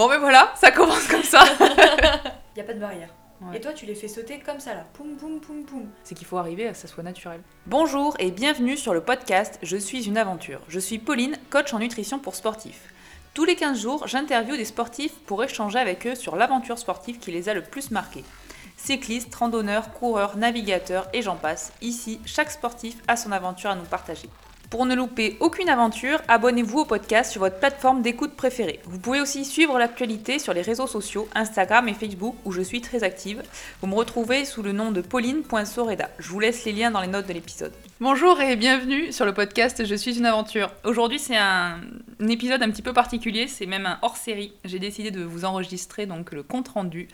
Bon, mais voilà, ça commence comme ça. Y a pas de barrière. Ouais. Et toi, tu les fais sauter comme ça là. Poum, poum, poum, poum. C'est qu'il faut arriver à ce que ça soit naturel. Bonjour et bienvenue sur le podcast Je suis une aventure. Je suis Pauline, coach en nutrition pour sportifs. Tous les 15 jours, j'interviewe des sportifs pour échanger avec eux sur l'aventure sportive qui les a le plus marqués. Cyclistes, randonneurs, coureurs, navigateurs et j'en passe. Ici, chaque sportif a son aventure à nous partager. Pour ne louper aucune aventure, abonnez-vous au podcast sur votre plateforme d'écoute préférée. Vous pouvez aussi suivre l'actualité sur les réseaux sociaux, Instagram et Facebook, où je suis très active. Vous me retrouvez sous le nom de pauline.soreda. Je vous laisse les liens dans les notes de l'épisode. Bonjour et bienvenue sur le podcast Je suis une aventure. Aujourd'hui, c'est un, un épisode un petit peu particulier, c'est même un hors-série. J'ai décidé de vous enregistrer donc le compte-rendu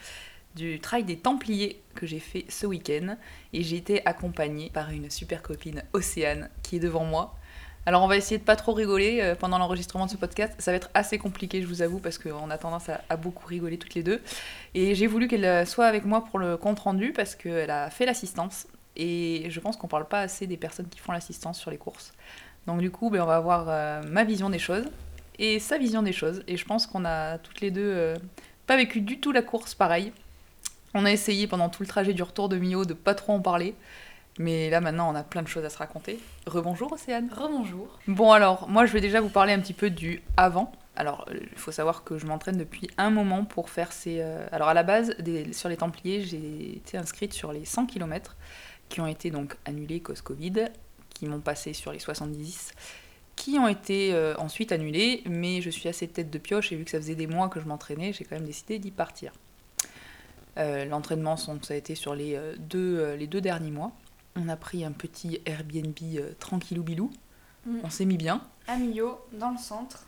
du trail des Templiers que j'ai fait ce week-end et j'ai été accompagnée par une super copine Océane qui est devant moi. Alors on va essayer de pas trop rigoler euh, pendant l'enregistrement de ce podcast. Ça va être assez compliqué, je vous avoue, parce qu'on a tendance à, beaucoup rigoler toutes les deux. Et j'ai voulu qu'elle euh, soit avec moi pour le compte rendu parce qu'elle a fait l'assistance. Et je pense qu'on parle pas assez des personnes qui font l'assistance sur les courses. Donc du coup, ben, on va avoir euh, ma vision des choses et sa vision des choses. Et je pense qu'on a toutes les deux pas vécu du tout la course pareil. On a essayé pendant tout le trajet du retour de Mio de pas trop en parler. Mais là maintenant on a plein de choses à se raconter. Rebonjour Océane. Rebonjour. Bon alors, moi je vais déjà vous parler un petit peu du avant. Alors, il faut savoir que je m'entraîne depuis un moment pour faire ces... euh, Alors à la base, des- sur les Templiers, j'ai été inscrite sur les 100 km qui ont été donc annulés cause Covid, qui m'ont passé sur les 70, qui ont été euh, ensuite annulés, mais je suis assez tête de pioche et vu que ça faisait des mois que je m'entraînais, j'ai quand même décidé d'y partir. Euh, L'entraînement, ça a été sur les, deux, les deux derniers mois. On a pris un petit Airbnb euh, tranquillou bilou. Mm. On s'est mis bien. À Millau, dans le centre.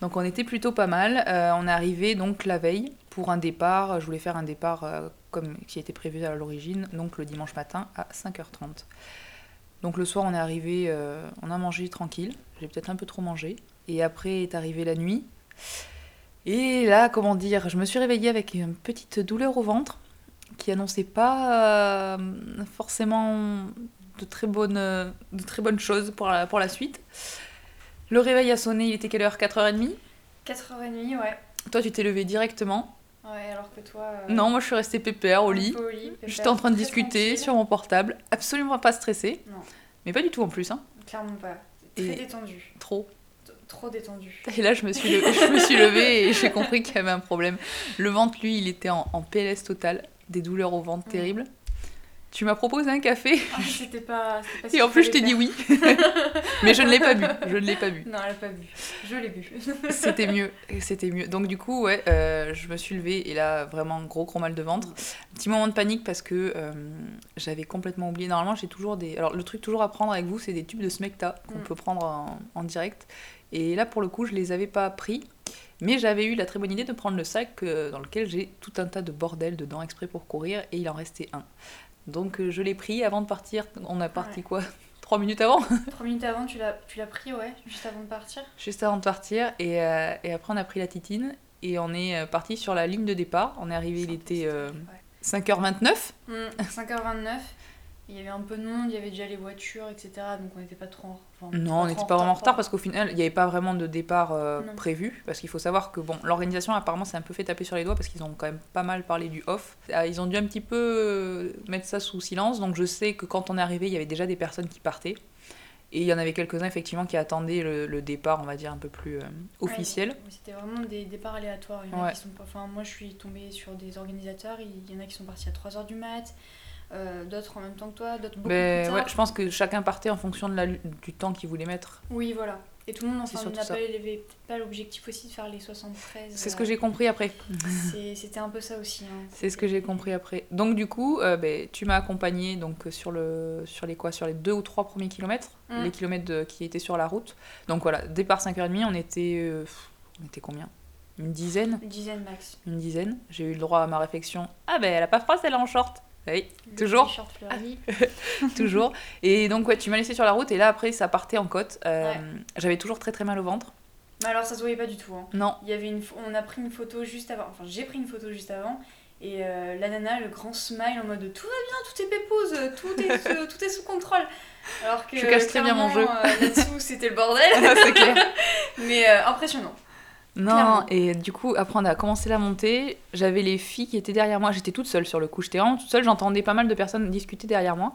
Donc on était plutôt pas mal. Euh, on est arrivé donc la veille pour un départ. Je voulais faire un départ euh, comme qui était prévu à l'origine, donc le dimanche matin à 5h30. Donc le soir on est arrivé, euh, on a mangé tranquille. J'ai peut-être un peu trop mangé. Et après est arrivée la nuit. Et là, comment dire, je me suis réveillée avec une petite douleur au ventre qui annonçait pas euh, forcément de très bonnes, euh, de très bonnes choses pour la, pour la suite. Le réveil a sonné, il était quelle heure? 4h30 4h30, ouais. Toi, tu t'es levé directement? Ouais, alors que toi. euh, Non, moi, je suis restée pépère au lit. peu au lit, J'étais en train de discuter tranquille. sur mon portable, absolument pas stressée. Non. Mais pas du tout en plus, hein. Clairement pas. Très Et- détendu. Trop. T- Trop détendu. Et là, je me suis, le- je me suis levée et j'ai compris qu'il y avait un problème. Le ventre, lui, il était en, en PLS total, des douleurs au ventre Mm. terribles. Tu m'as proposé un café Ah, c'était pas. et en plus, je t'ai dit oui. Mais je ne l'ai pas bu. Je ne l'ai pas bu. Non, elle a pas bu. Je l'ai bu. C'était mieux, c'était mieux. Donc du coup, ouais, euh, je me suis levée et là, vraiment gros gros mal de ventre. Petit moment de panique parce que euh, j'avais complètement oublié. Normalement, j'ai toujours des... Alors le truc toujours à prendre avec vous, c'est des tubes de Smecta qu'on Mm. peut prendre en, en direct. Et là, pour le coup, je les avais pas pris. Mais j'avais eu la très bonne idée de prendre le sac euh, dans lequel j'ai tout un tas de bordel dedans exprès pour courir et il en restait un. Donc euh, je l'ai pris avant de partir. On a parti Ouais. quoi? Trois minutes avant? Trois minutes avant, tu l'as pris, ouais, juste avant de partir? juste avant de partir. Et, euh, et après, on a pris la titine et on est parti sur la ligne de départ. On est arrivé, il était euh, 5h29. Ouais. Mm, 5h29. Il y avait un peu de monde, il y avait déjà les voitures, etc. Donc on n'était pas trop en enfin, Non, on n'était pas vraiment en retard parce qu'au final, il n'y avait pas vraiment de départ euh, prévu. Parce qu'il faut savoir que bon, l'organisation apparemment s'est un peu fait taper sur les doigts parce qu'ils ont quand même pas mal parlé du off. Euh, Ils ont dû un petit peu euh, mettre ça sous silence. Donc je sais que quand on est arrivé, il y avait déjà des personnes qui partaient. Et il y en avait quelques-uns effectivement qui attendaient le, le départ, on va dire, un peu plus euh, officiel. Ouais, C'était vraiment des départs aléatoires. Il y en a qui sont pas... enfin, moi, je suis tombée sur des organisateurs. Il y en a qui sont partis à 3h du mat. Euh, d'autres en même temps que toi. D'autres beaucoup Mais plus ouais, tard. je pense que chacun partait en fonction de la, du temps qu'il voulait mettre. Oui, voilà. Et tout le monde, enfin, surtout n'a ça. pas l'objectif aussi de faire les 73. C'est ce euh, que j'ai compris après. C'était un peu ça aussi. hein. C'est ce que j'ai compris après. Donc du coup, euh, ben, tu m'as accompagné donc euh, sur le sur les quoi? Sur les deux ou trois premiers kilomètres, Mm. les kilomètres de- qui étaient sur la route. Donc voilà, départ 5h30, on était euh, on était combien? Une dizaine, Une dizaine max. une dizaine. J'ai eu le droit à ma réflexion. Ah ben elle a pas froid, elle est en short. Oui, Le Toujours fleuri. toujours. Et donc ouais, tu m'as laissé sur la route et là après ça partait en côte. Euh, Ouais. J'avais toujours très très mal au ventre. Mais alors, ça se voyait pas du tout. hein. Non, Il y avait une, on a pris une photo juste avant. Enfin, j'ai pris une photo juste avant. Et euh, la nana, le grand smile en mode tout va bien, tout est pépouze, tout est, euh, tout est sous contrôle. Alors que Je cache très bien mon jeu. euh, là-dessous, c'était le bordel. c'est clair. Mais impressionnant. Non, Clairement. et du coup, après on a commencé la montée, j'avais les filles qui étaient derrière moi, j'étais toute seule sur le coup, j'étais vraiment toute seule, j'entendais pas mal de personnes discuter derrière moi.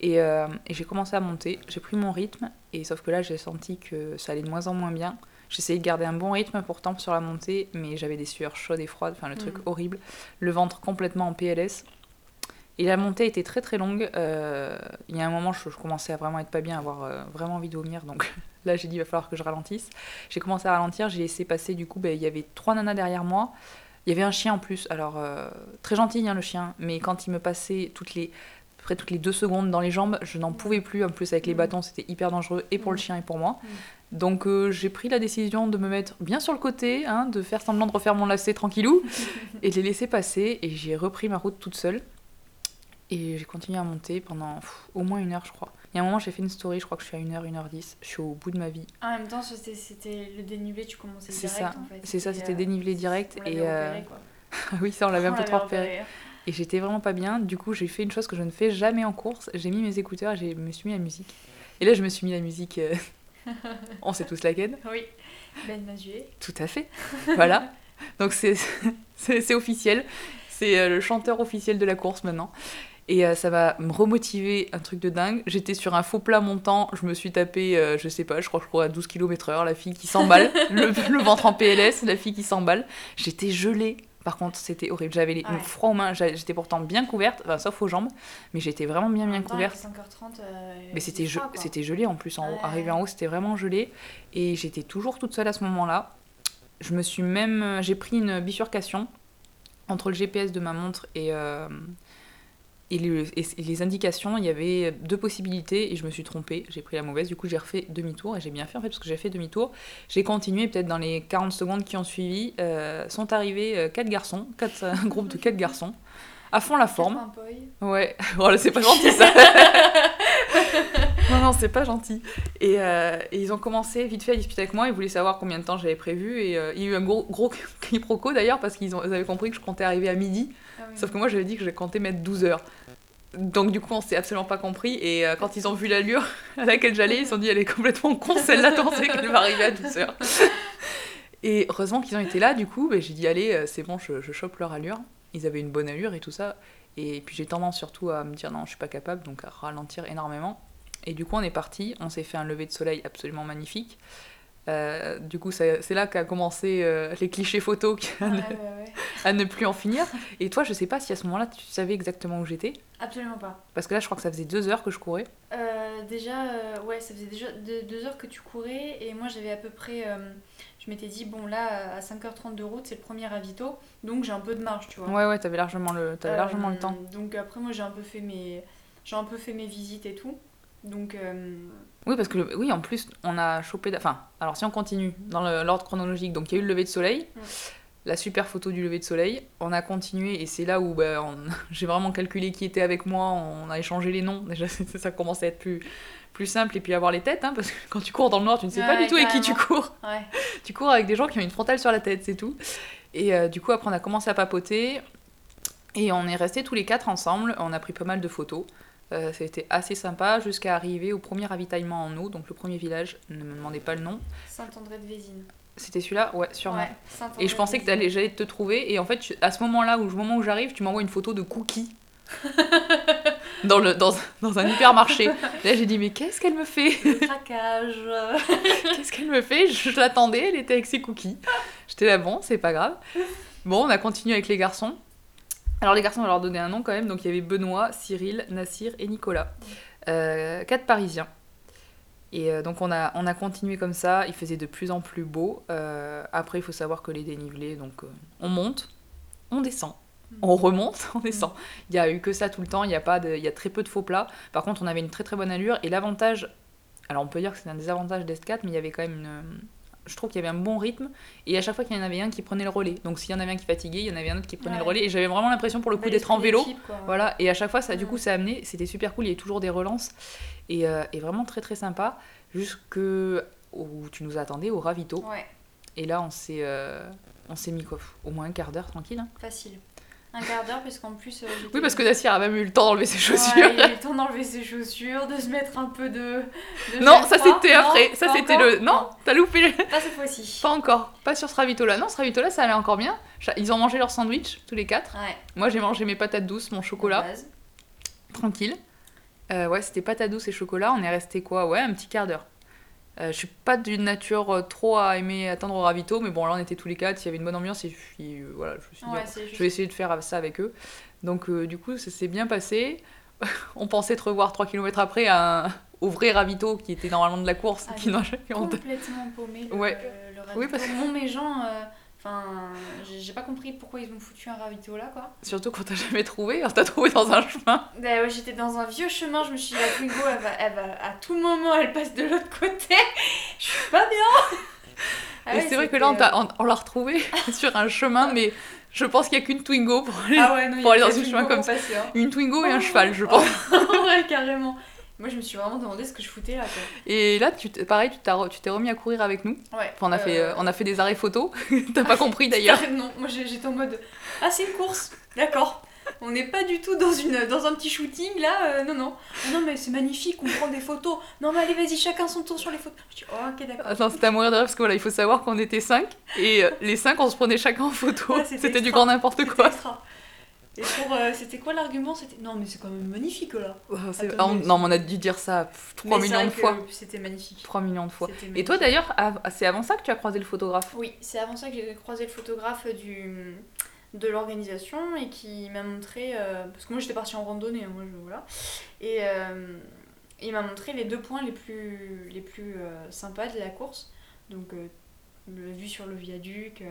Et, euh, et j'ai commencé à monter, j'ai pris mon rythme, et sauf que là j'ai senti que ça allait de moins en moins bien. J'essayais de garder un bon rythme pourtant sur la montée, mais j'avais des sueurs chaudes et froides, enfin le truc Mhm. horrible, le ventre complètement en PLS. Et la montée était très très longue. euh, il y a un moment, je, je commençais à vraiment être pas bien, avoir euh, vraiment envie de vomir, donc là j'ai dit il va falloir que je ralentisse. J'ai commencé à ralentir, j'ai laissé passer du coup, ben, il y avait trois nanas derrière moi. Il y avait un chien en plus, alors euh, très gentil hein, le chien, mais quand il me passait toutes les, à peu près toutes les deux secondes dans les jambes, je n'en pouvais plus. En plus avec les Mhm. bâtons, c'était hyper dangereux et pour le Mhm. chien et pour moi. Mhm. Donc j'ai pris la décision de me mettre bien sur le côté, hein, de faire semblant de refaire mon lacet tranquillou et de les laisser passer. Et j'ai repris ma route toute seule. Et j'ai continué à monter pendant pff, au moins une heure, je crois. Il y a un moment, j'ai fait une story, je crois que je suis à 1h, 1h10. Je suis au bout de ma vie. En même temps, c'était- le dénivelé, tu commençais direct ça, en fait. c'est ça, c'était euh, dénivelé direct. on Et euh, repéré, quoi. oui, ça, on l'avait un peu trop repéré. Et j'étais vraiment pas bien. Du coup, j'ai fait une chose que je ne fais jamais en course. J'ai mis mes écouteurs et je me suis mis la musique. Et là, je me suis mis la musique. euh, on sait tous laquelle. Oui. Ben Mazué. Tout à fait. Voilà. Donc c'est officiel. C'est le chanteur officiel de la course maintenant. Et euh, ça va me remotiver un truc de dingue. J'étais sur un faux plat montant, je me suis tapé, euh, je sais pas, je crois que je courais à 12 km/h, la fille qui s'emballe, le, le ventre en PLS, la fille qui s'emballe. J'étais gelée. Par contre, c'était horrible. J'avais les Ouais. froid aux mains, j'étais pourtant bien couverte, enfin, sauf aux jambes, mais j'étais vraiment bien En bien temps, couverte. avec 5h30. euh, Mais c'était ge- gelé en plus en haut. Arrivé en haut, c'était vraiment gelé. Et j'étais toujours toute seule à ce moment-là. Je me suis même. euh, J'ai pris une bifurcation entre le GPS de ma montre et, euh, et, le- et- et les indications. Il y avait deux possibilités et je me suis trompée. J'ai pris la mauvaise. Du coup, j'ai refait demi-tour et j'ai bien fait en fait parce que j'ai fait demi-tour. J'ai continué. Peut-être dans les 40 secondes qui ont suivi, euh, sont arrivés euh, quatre garçons, quatre, un groupe de quatre garçons, à fond la forme. Ouais, voilà, c'est pas gentil ça. non, non, c'est pas gentil. Et, euh, et ils ont commencé vite fait à discuter avec moi. Ils voulaient savoir combien de temps j'avais prévu. Et euh, il y a eu un gros, gros quiproquo d'ailleurs parce qu'ils avaient compris que je comptais arriver à midi. Ah oui. Sauf que moi j'avais dit que je comptais mettre 12 heures. Donc du coup on s'est absolument pas compris. Et euh, quand ils ont vu l'allure à laquelle j'allais, ils se sont dit elle est complètement con celle-là, sait qu'elle va arriver à 12 heures. Et heureusement qu'ils ont été là, du coup, ben, j'ai dit allez, euh, c'est bon, je, je chope leur allure. Ils avaient une bonne allure et tout ça. Et puis j'ai tendance surtout à me dire non, je suis pas capable, donc à ralentir énormément. Et du coup, on est parti, on s'est fait un lever de soleil absolument magnifique. Euh, du coup, c'est là qu'a commencé euh, les clichés photos qui- Ouais, ouais, ouais. À ne plus en finir. Et toi, je sais pas si à ce moment-là, tu savais exactement où j'étais. Absolument pas. Parce que là, je crois que ça faisait deux heures que je courais. Euh, déjà, euh, ouais, ça faisait déjà deux, deux heures que tu courais et moi j'avais à peu près. euh, je m'étais dit, bon là, à 5h30 de route, c'est le premier ravito, donc j'ai un peu de marge, tu vois. Ouais, ouais, t'avais largement le, t'avais largement le temps. Donc après, moi j'ai un peu fait mes, un peu fait mes visites et tout. Donc, Oui, parce que le- oui, en plus, on a chopé. Enfin, alors si on continue dans l'ordre chronologique, donc il y a eu le lever de soleil. La super photo du lever de soleil. On a continué et c'est là où bah, on- j'ai vraiment calculé qui était avec moi. On a échangé les noms. Déjà, ça commence à être plus, plus simple et puis avoir les têtes, hein, parce que quand tu cours dans le noir, tu ne sais pas du tout avec qui tu cours. ouais. Tu cours avec des gens qui ont une frontale sur la tête, c'est tout. Et euh, du coup, après, on a commencé à papoter. Et on est restés tous les quatre ensemble. On a pris pas mal de photos. Euh, a été assez sympa jusqu'à arriver au premier ravitaillement en eau, donc le premier village. Ne me demandez pas le nom. Saint-André de Vésine. C'était celui-là Ouais, sûrement. Ouais, Et je pensais que t'allais- j'allais te trouver. Et en fait, à ce moment-là, au moment où j'arrive, tu m'envoies une photo de Cookie. dans, le, dans, dans un hypermarché. Là, j'ai dit, mais qu'est-ce qu'elle me fait? Le craquage. Qu'est-ce qu'elle me fait? Je, je l'attendais, elle était avec ses cookies. J'étais là, bon, c'est pas grave. Bon, on a continué avec les garçons. Alors, les garçons, on va leur donner un nom quand même. Donc, il y avait Benoît, Cyril, Nassir et Nicolas. Euh, quatre Parisiens. Et euh, donc, on a, on a continué comme ça. Il faisait de plus en plus beau. Euh, après, il faut savoir que les dénivelés, donc, euh, on monte, on descend. On remonte, on descend. Il y a eu que ça tout le temps, il y a, pas de, il y a très peu de faux plats. Par contre, on avait une très très bonne allure. Et l'avantage, alors on peut dire que c'est un désavantage d'Est4, mais il y avait quand même une. Je trouve qu'il y avait un bon rythme. Et à chaque fois qu'il y en avait un qui prenait le relais. Donc s'il y en avait un qui fatiguait, il y en avait un autre qui prenait le relais. Et j'avais vraiment l'impression pour le coup d'être en vélo. Voilà, et à chaque fois, ça, du coup, ça a amené, c'était super cool, il y avait toujours des relances, et, euh, et vraiment très très sympa, jusque où tu nous attendais au ravito. Ouais, Et là, on s'est euh, on s'est mis quoi, au moins un quart d'heure tranquille. hein. facile. Un quart d'heure, parce qu'en plus. euh, Oui, parce que Nassir a même eu le temps d'enlever ses Ouais, chaussures. il a eu le temps d'enlever ses chaussures, de se mettre un peu de. de non, ça c'était Non, après. Ça pas c'était le. Non, t'as loupé. Pas cette fois-ci. Pas encore. Pas sur ce ravito-là. Non, ce ravito-là, ça allait encore bien. Ils ont mangé leur sandwich, tous les quatre. Ouais. Moi, j'ai mangé mes patates douces, mon chocolat, tranquille. Euh, ouais, c'était patates douces et chocolat. On est resté quoi? Ouais, un petit quart d'heure. Euh, je suis pas d'une nature euh, trop à aimer attendre au ravito, mais bon, là, on était tous les quatre. Il y avait une bonne ambiance et puis, euh, voilà, je me suis dit, Ouais. Je vais essayer de faire ça avec eux. Donc, euh, du coup, ça s'est bien passé. On pensait te revoir 3 km après à un- au vrai ravito qui était normalement de la course. Ah, qui complètement paumé le, Ouais. le, le ravito. Oui, parce que- Bon, mes gens, euh, enfin, j'ai pas compris pourquoi ils ont foutu un ravito là, quoi. Surtout quand t'as jamais trouvé. On t'a trouvé dans un chemin. Bah ouais, j'étais dans un vieux chemin, je me suis dit, la Twingo, elle va, elle va, à tout moment, elle passe de l'autre côté. Je suis pas bien. Ah ouais, c'est vrai que là, on, euh, on- on l'a retrouvé sur un chemin, mais je pense qu'il n'y a qu'une Twingo pour aller. Ah ouais, non, pour aller dans un chemin comme ça. passer, hein. Une Twingo et un cheval, je pense. ouais, carrément. Moi, je me suis vraiment demandé ce que je foutais là, quoi. Et là, tu pareil, tu t'es remis à courir avec nous. Ouais. Enfin, on, a fait, euh, on a fait des arrêts photos. T'as pas compris d'ailleurs. Non, moi j'étais en mode Ah, c'est une course, d'accord. On n'est pas du tout dans, une, dans un petit shooting là, euh, non, non. Non, mais c'est magnifique, on prend des photos. Non, mais allez, vas-y, chacun son tour sur les photos. Je dis Oh, ok, d'accord. Attends, c'était à mourir de rire parce que voilà, il faut savoir qu'on était 5 et euh, les 5 on se prenait chacun en photo. Ouais, c'était du grand n'importe quoi. extra. Et pour. euh, c'était quoi l'argument? C'était Non, mais c'est quand même magnifique là. Oh, ah, on- non, mais on a dû dire ça pff, 3 Mais c'est millions de fois. C'était magnifique. 3 millions de fois. Et toi d'ailleurs, c'est avant ça que tu as croisé le photographe? Oui, c'est avant ça que j'ai croisé le photographe du, de l'organisation et qui m'a montré. euh, parce que moi j'étais partie en randonnée, hein, moi je, voilà. Et euh, il m'a montré les deux points les plus, les plus sympas de la course. Donc, le vue sur le viaduc.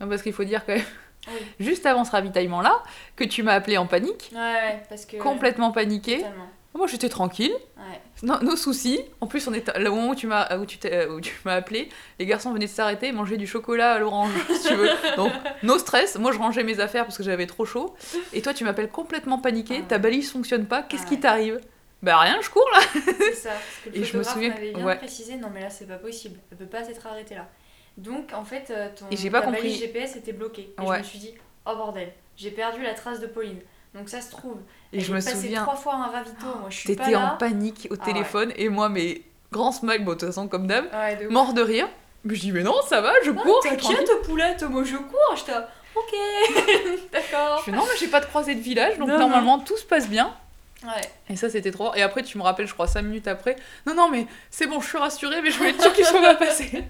Non, Parce qu'il faut dire quand même, Oui. juste avant ce ravitaillement-là, que tu m'as appelé en panique, Ouais, ouais, parce que. complètement paniqué. Totalement. Moi j'étais tranquille, Ouais. nos soucis. En plus, on là, au moment où tu m'as où tu t'es- où tu m'as appelé, les garçons venaient de s'arrêter, manger du chocolat à l'orange, si tu veux. Donc, no stress. Moi je rangeais mes affaires parce que j'avais trop chaud. Et toi tu m'appelles complètement paniqué, Ah. ta balise fonctionne pas, qu'est-ce Ah qui ouais. t'arrive? Bah rien, je cours là. C'est ça. Parce que le Et je me souviens bien ouais. précisé non, mais là c'est pas possible. Elle peut pas s'être arrêtée là. Donc en fait, euh, ton Et j'ai pas ta compris. balise GPS était bloquée. Et Ouais. je me suis dit, oh bordel, j'ai perdu la trace de Pauline. Donc ça se trouve. Et je me souviens. trois fois un ravito. Moi je suis pas T'étais en panique au Ah ouais. téléphone et moi, mes grands smiles, bon, de toute façon, comme d'hab, Ouais, de mort de rire. Mais je dis, mais non, ça va, je Ah, cours, je. T'inquiète, poulette, moi je cours. J'étais là, ok, Je d'accord. fais, non, mais j'ai pas de croisée de village, donc Non, normalement tout se passe bien. Ouais. Et ça, c'était trop. Et après, tu me rappelles, je crois, 5 minutes après, non, non, mais c'est bon, je suis rassurée, mais je voulais être sûre qu'il soit pas passé.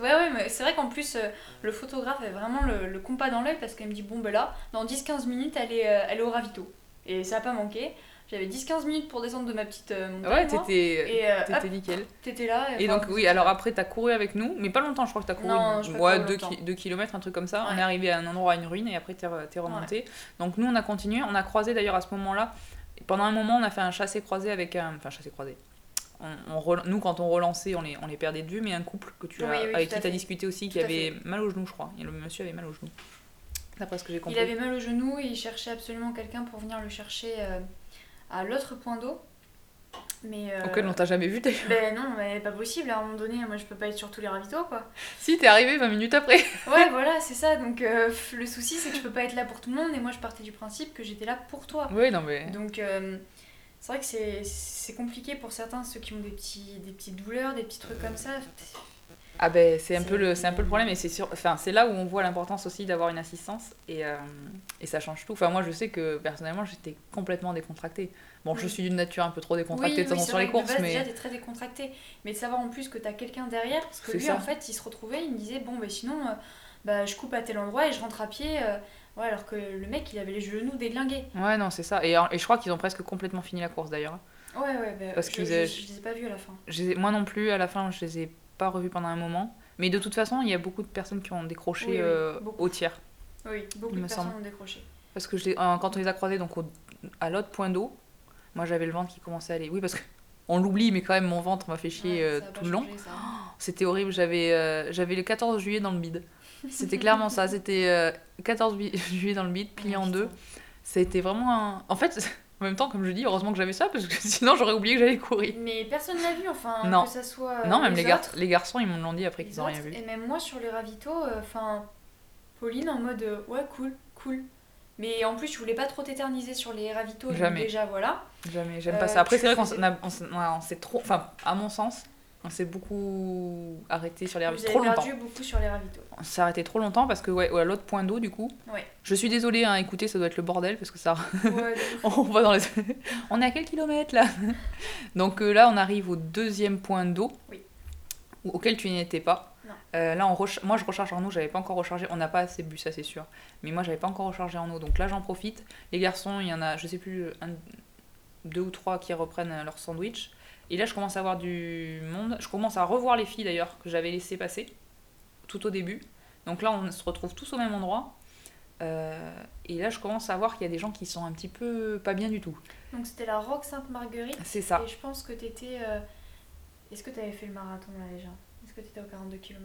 Ouais, ouais, mais c'est vrai qu'en plus, euh, le photographe avait vraiment le, le compas dans l'œil parce qu'elle me dit Bon, ben là, dans 10-15 minutes, elle est, euh, elle est au ravito. Et ça a pas manqué. J'avais 10-15 minutes pour descendre de ma petite euh, montagne. Ouais, t'étais euh, nickel. t'étais là. Et donc, oui, alors après, t'as couru avec nous, mais pas longtemps, je crois que t'as couru Non, j'ai pas ouais, couru 2 longtemps. km, un truc comme ça. On est arrivé à un endroit, à une ruine, et après, t'es remonté. Donc, nous, on a continué. On a croisé d'ailleurs à ce moment-là. Pendant un moment, on a fait un chassé-croisé avec un. Enfin, chassé-croisé. On, on rel- Nous, quand on relançait, on les, on les perdait de vue, mais un couple que tu as, Oui, oui, avec qui tu as discuté aussi, qui Tout avait mal au genou, je crois. Et le monsieur avait mal au genou. D'après ce que j'ai compris. Il avait mal au genou et il cherchait absolument quelqu'un pour venir le chercher euh, à l'autre point d'eau. Mais. euh, Auquel on t'a jamais vu d'ailleurs. Ben non, mais pas possible. À un moment donné, moi je peux pas être sur tous les ravitaux quoi. Si, t'es arrivé 20 minutes après. Ouais, voilà, c'est ça. Donc euh, le souci, c'est que je peux pas être là pour tout le monde et moi je partais du principe que j'étais là pour toi. Oui, non, mais. Donc euh, c'est vrai que c'est- compliqué pour certains, ceux qui ont des, petits, des petites douleurs, des petits trucs comme ça. Ah ben c'est un peu le c'est un peu le problème et c'est sûr enfin c'est là où on voit l'importance aussi d'avoir une assistance et, euh, et ça change tout. Enfin moi je sais que personnellement j'étais complètement décontractée. Bon je suis d'une nature un peu trop décontractée oui, de oui, sur vrai les courses base, mais déjà t'es très décontracté. Mais de savoir en plus que t'as quelqu'un derrière, parce que lui ça. en fait il se retrouvait, il me disait bon bah sinon euh, bah, je coupe à tel endroit et je rentre à pied. euh, ouais, alors que le mec il avait les genoux déglingués. ouais non c'est ça et, et je crois qu'ils ont presque complètement fini la course d'ailleurs. Ouais, ouais, bah, Parce je, je, les ai pas vus à la fin. Moi non plus à la fin je les ai pas revus pendant un moment mais de toute façon il y a beaucoup de personnes qui ont décroché Oui, euh, au tiers Oui, beaucoup de personnes semble. ont décroché. parce que je euh, quand on les a croisés donc au- à l'autre point d'eau moi j'avais le ventre qui commençait à aller oui parce que on l'oublie mais quand même mon ventre m'a fait chier Ouais, euh, ça a tout le long. ça. C'était horrible, j'avais euh, j'avais le 14 juillet dans le bide. C'était clairement ça, c'était euh, 14 bi- juillet dans le bide, plié Ouais, en deux. putain. C'était vraiment un... En fait, en même temps, comme je dis, heureusement que j'avais ça, parce que sinon j'aurais oublié que j'allais courir. Mais personne l'a vu, enfin, Non. que ça soit. euh, non, même les, gar- autres, les garçons, ils m'ont dit après qu'ils ont rien vu. Et même moi sur les ravitaux, euh, enfin, Pauline en mode euh, ouais, cool, cool. Mais en plus, je voulais pas trop t'éterniser sur les ravitaux. Jamais. déjà, voilà. Jamais, j'aime Euh, pas ça. Après, c'est vrai qu'on on on s'est trop. Enfin, à mon sens, on s'est beaucoup arrêté sur les ravitaux. Trop longtemps. perdu beaucoup sur les ravitaux. On s'est arrêté trop longtemps parce que, ouais, ouais, l'autre point d'eau, du coup. Ouais. Je suis désolée, hein, écoutez, ça doit être le bordel parce que ça. Ouais, on va dans les. on est à quel kilomètre là? Donc euh, là, on arrive au deuxième point d'eau. Oui. Auquel tu n'étais pas. Non. Euh, là, on recha- moi je recharge en eau, j'avais pas encore rechargé. On n'a pas assez bu, ça c'est sûr. Mais moi j'avais pas encore rechargé en eau, donc là j'en profite. Les garçons, il y en a, je sais plus, un- deux ou trois qui reprennent leur sandwich. Et là je commence à avoir du monde. Je commence à revoir les filles d'ailleurs que j'avais laissé passer tout au début. Donc là on se retrouve tous au même endroit. Euh, et là je commence à voir qu'il y a des gens qui sont un petit peu pas bien du tout. Donc c'était la Roque Sainte-Marguerite. C'est ça. Et je pense que t'étais. euh, Est-ce que t'avais fait le marathon là déjà? Est-ce que t'étais au 42 km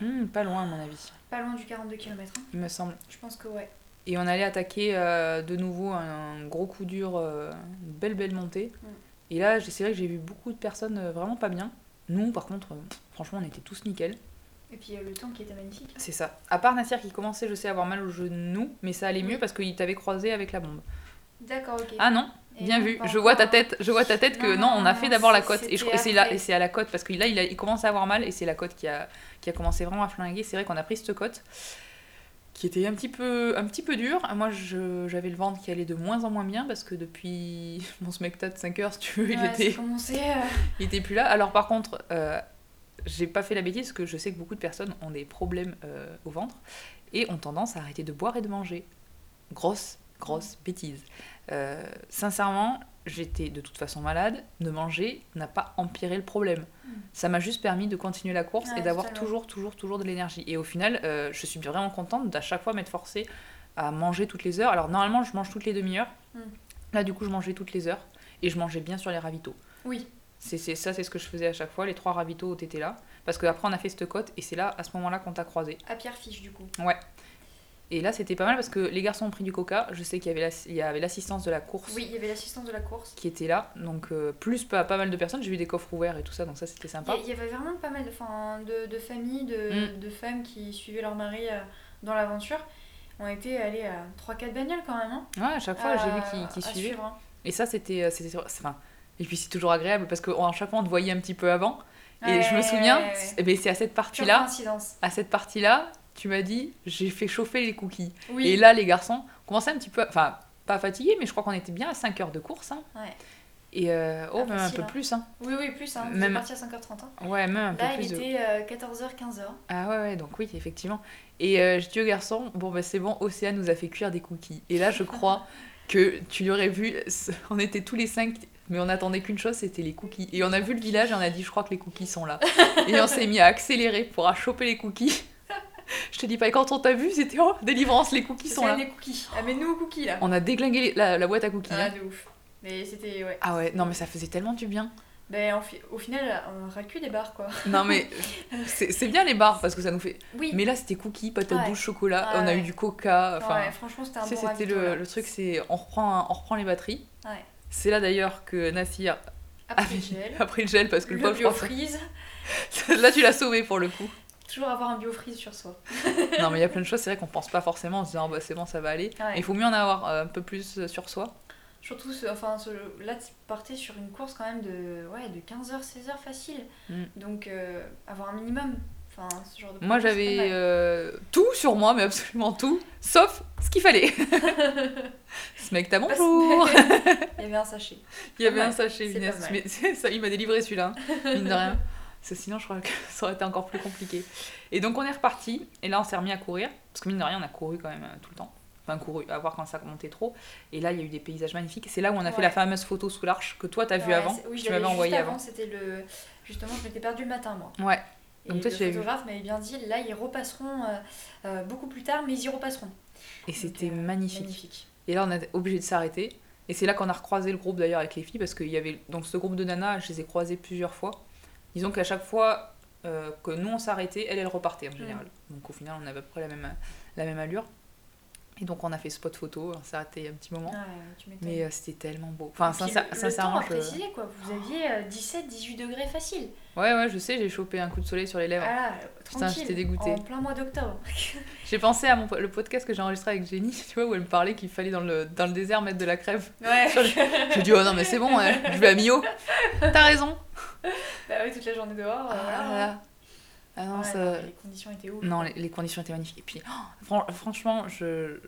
Hmm, pas loin à mon avis, Pas loin du 42 km. il me semble. Je pense que ouais. Et on allait attaquer euh, de nouveau un gros coup dur, euh, une belle belle montée. Et là, c'est vrai que j'ai vu beaucoup de personnes euh, vraiment pas bien. Nous, par contre, euh, franchement, on était tous nickel. Et puis le temps qui était magnifique. C'est ça. À part Nassir qui commençait, je sais, à avoir mal au genou, mais ça allait mieux Oui. parce qu'il t'avait croisé avec la bombe. D'accord, ok. Ah non, Et bien vu. Je vois ta tête, je vois ta tête que Non, non, on a fait d'abord la côte et, c'est là et c'est à la côte parce que là il, a, il commence à avoir mal et c'est la côte qui a qui a commencé vraiment à flinguer. C'est vrai qu'on a pris cette côte qui était un petit peu un petit peu dure. Moi j'avais le ventre qui allait de moins en moins bien parce que depuis mon smecta de 5 heures si tu veux, il était euh, il était plus là. Alors par contre, euh, j'ai pas fait la bêtise parce que je sais que beaucoup de personnes ont des problèmes euh, au ventre et ont tendance à arrêter de boire et de manger. Grosse, grosse bêtise. Euh, sincèrement, j'étais de toute façon malade. De manger n'a pas empiré le problème. Mm. Ça m'a juste permis de continuer la course Ouais, et d'avoir toujours, toujours, toujours de l'énergie. Et au final, euh, je suis vraiment contente d'à chaque fois m'être forcée à manger toutes les heures. Alors normalement, je mange toutes les demi-heures. Mm. Là, du coup, je mangeais toutes les heures et je mangeais bien sur les ravitaux. Oui. C'est c'est- ça, c'est ce que je faisais à chaque fois. Les trois ravitaux étaient là. Parce qu'après, on a fait cette côte et c'est là, à ce moment-là, qu'on t'a croisé. À Pierre Fiche du coup. Et là, c'était pas mal parce que les garçons ont pris du coca. Je sais qu'il y avait la- l'assistance de la course Oui, il y avait l'assistance de la course. qui était là. Donc, euh, plus pas, pas mal de personnes. J'ai vu des coffres ouverts et tout ça. Donc, ça, c'était sympa. il y avait vraiment pas mal de, de, de familles, de, Mm. de femmes qui suivaient leur mari euh, dans l'aventure. On était allés à 3-4 bagnoles quand même. Hein, Ouais, à chaque fois, j'ai vu qu'ils qu'ils à suivaient. suivre, hein. Et ça, c'était. euh, enfin, et puis, c'est toujours agréable parce qu'à chaque fois, on te voyait un petit peu avant. Et je me souviens, ouais, ouais. eh ben, c'est à cette partie-là. À cette partie-là, tu m'as dit, j'ai fait chauffer les cookies. Oui. Et là, les garçons commençaient un petit peu, enfin, pas fatigués, mais je crois qu'on était bien à 5 heures de course. hein. Ouais. Et euh, oh, Pas même un peu hein. plus. Hein. Oui, oui, plus. Hein. Même- parti à 5h30. hein. Ouais, même un peu Là, plus. il de- était euh, 14h, 15h. Ah ouais, ouais, donc oui, effectivement. Et euh, je dis au garçon, bon, bah c'est bon, Océane nous a fait cuire des cookies. Et là, je crois que tu l'aurais vu, on était tous les cinq, mais on attendait qu'une chose, c'était les cookies. Et on a vu le village et on a dit, je crois que les cookies sont là. et on s'est mis à accélérer pour à choper les cookies. je te dis pas, et quand on t'a vu, c'était, oh, délivrance, les cookies sont là. Les cookies. Amène-nous aux cookies là. On a déglingué la, la boîte à cookies. Ah, hein. de ouf. Mais c'était, ouais. Ah ouais, non mais ça faisait tellement du bien. Ben, fi- au final, on que des bars quoi. Non mais c'est bien les bars parce que ça nous fait... Oui. Mais là c'était cookies, patate Ouais. douce, chocolat, on a eu du coca, enfin... ouais, franchement, c'était un bon c'était le, truc, c'est on reprend, on reprend les batteries. Ouais. C'est là d'ailleurs que Nassir a, pris le gel parce que le, Le pauvre. Là, tu l'as sauvé pour le coup. Toujours avoir un biofreeze sur soi. non, mais il y a plein de choses, c'est vrai qu'on pense pas forcément en se disant, Ah, bah, c'est bon, ça va aller. Ouais. Il faut mieux en avoir euh, un peu plus euh, sur soi. Surtout, ce- enfin, ce- là, tu partais sur une course quand même de, ouais, de 15h, 16h facile. Mm. Donc, euh, avoir un minimum. Enfin, ce genre de Moi, j'avais euh, tout sur moi, mais absolument tout, sauf ce qu'il fallait. ce mec, t'as bonjour Il y avait un sachet. Il y avait un sachet, mais ça, il m'a délivré celui-là, hein, mine de rien. Parce que sinon, je crois que ça aurait été encore plus compliqué. Et donc, on est reparti, et là, on s'est remis à courir, parce que mine de rien, on a couru quand même euh, tout le temps. Enfin, couru, à voir quand ça montait trop. Et là, il y a eu des paysages magnifiques. C'est là où on a fait la fameuse photo sous l'arche que toi, t'as Ouais, avant, c'est- Oui, je tu l'avais m'avais envoyé avant. avant. C'était le. Justement, je m'étais perdue le matin, moi. Ouais. Et Donc toi, le tu photographe m'avait bien dit, là, ils repasseront euh, euh, beaucoup plus tard, mais ils y repasseront. Et c'était euh, magnifique. Magnifique. Et là, on est obligé de s'arrêter. Et c'est là qu'on a recroisé le groupe d'ailleurs avec les filles, parce qu'il y avait donc ce groupe de nanas, je les ai croisées plusieurs fois. Disons qu'à chaque fois euh, que nous on s'arrêtait, elles, elles repartaient en général. Donc au final, on avait à peu près la même, la même allure. Et donc on a fait spot photo, on s'est arrêté un petit moment. M'étonnes. Mais euh, c'était tellement beau. Enfin, Et puis sincère- le, sincèrement, le temps à je... préciser, quoi. Vous aviez 17-18 degrés facile. Ouais, ouais, je sais, j'ai chopé un coup de soleil sur les lèvres. Voilà, Putain, j'étais dégoûtée. En plein mois d'octobre. J'ai pensé à mon, le podcast que j'ai enregistré avec Jenny, tu vois, où elle me parlait qu'il fallait dans le, dans le désert mettre de la crème. Ouais. J'ai dit, oh non, mais c'est bon, ouais, je vais à Millau. T'as raison. bah oui, toute la journée dehors. euh, Ah, voilà. Ah non, Ouais, ça- non, mais les conditions étaient ouf. Non, les, les conditions étaient magnifiques. Et puis, oh, fran- franchement, je...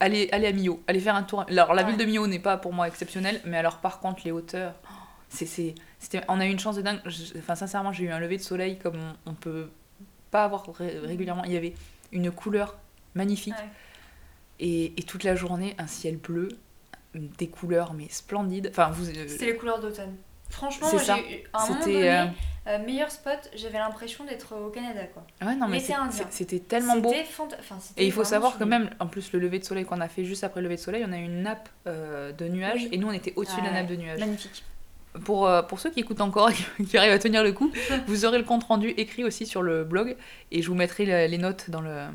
allez, allez à Millau, allez faire un tour. Alors, la Ouais. ville de Millau n'est pas pour moi exceptionnelle, mais alors, par contre, les hauteurs, oh, c'est, on a eu une chance de dingue. Je- Enfin, sincèrement, j'ai eu un lever de soleil comme on, on peut pas avoir ré- régulièrement. Il y avait une couleur magnifique. Ouais. Et, et toute la journée, un ciel bleu, des couleurs mais splendides. Enfin, vous. euh, C'était les couleurs d'automne. Franchement, j'ai eu- un moment donné, euh, euh, meilleur spot, j'avais l'impression d'être au Canada, quoi. Ouais, non, mais c'était tellement beau. Enfin, Et il faut savoir que même, en plus, le lever de soleil qu'on a fait juste après le lever de soleil, on a eu une nappe euh, de nuages Oui. et nous, on était au-dessus de la nappe de nuages. Magnifique. Pour, euh, pour ceux qui écoutent encore et qui arrivent à tenir le coup, vous aurez le compte rendu écrit aussi sur le blog et je vous mettrai le- les notes dans, le,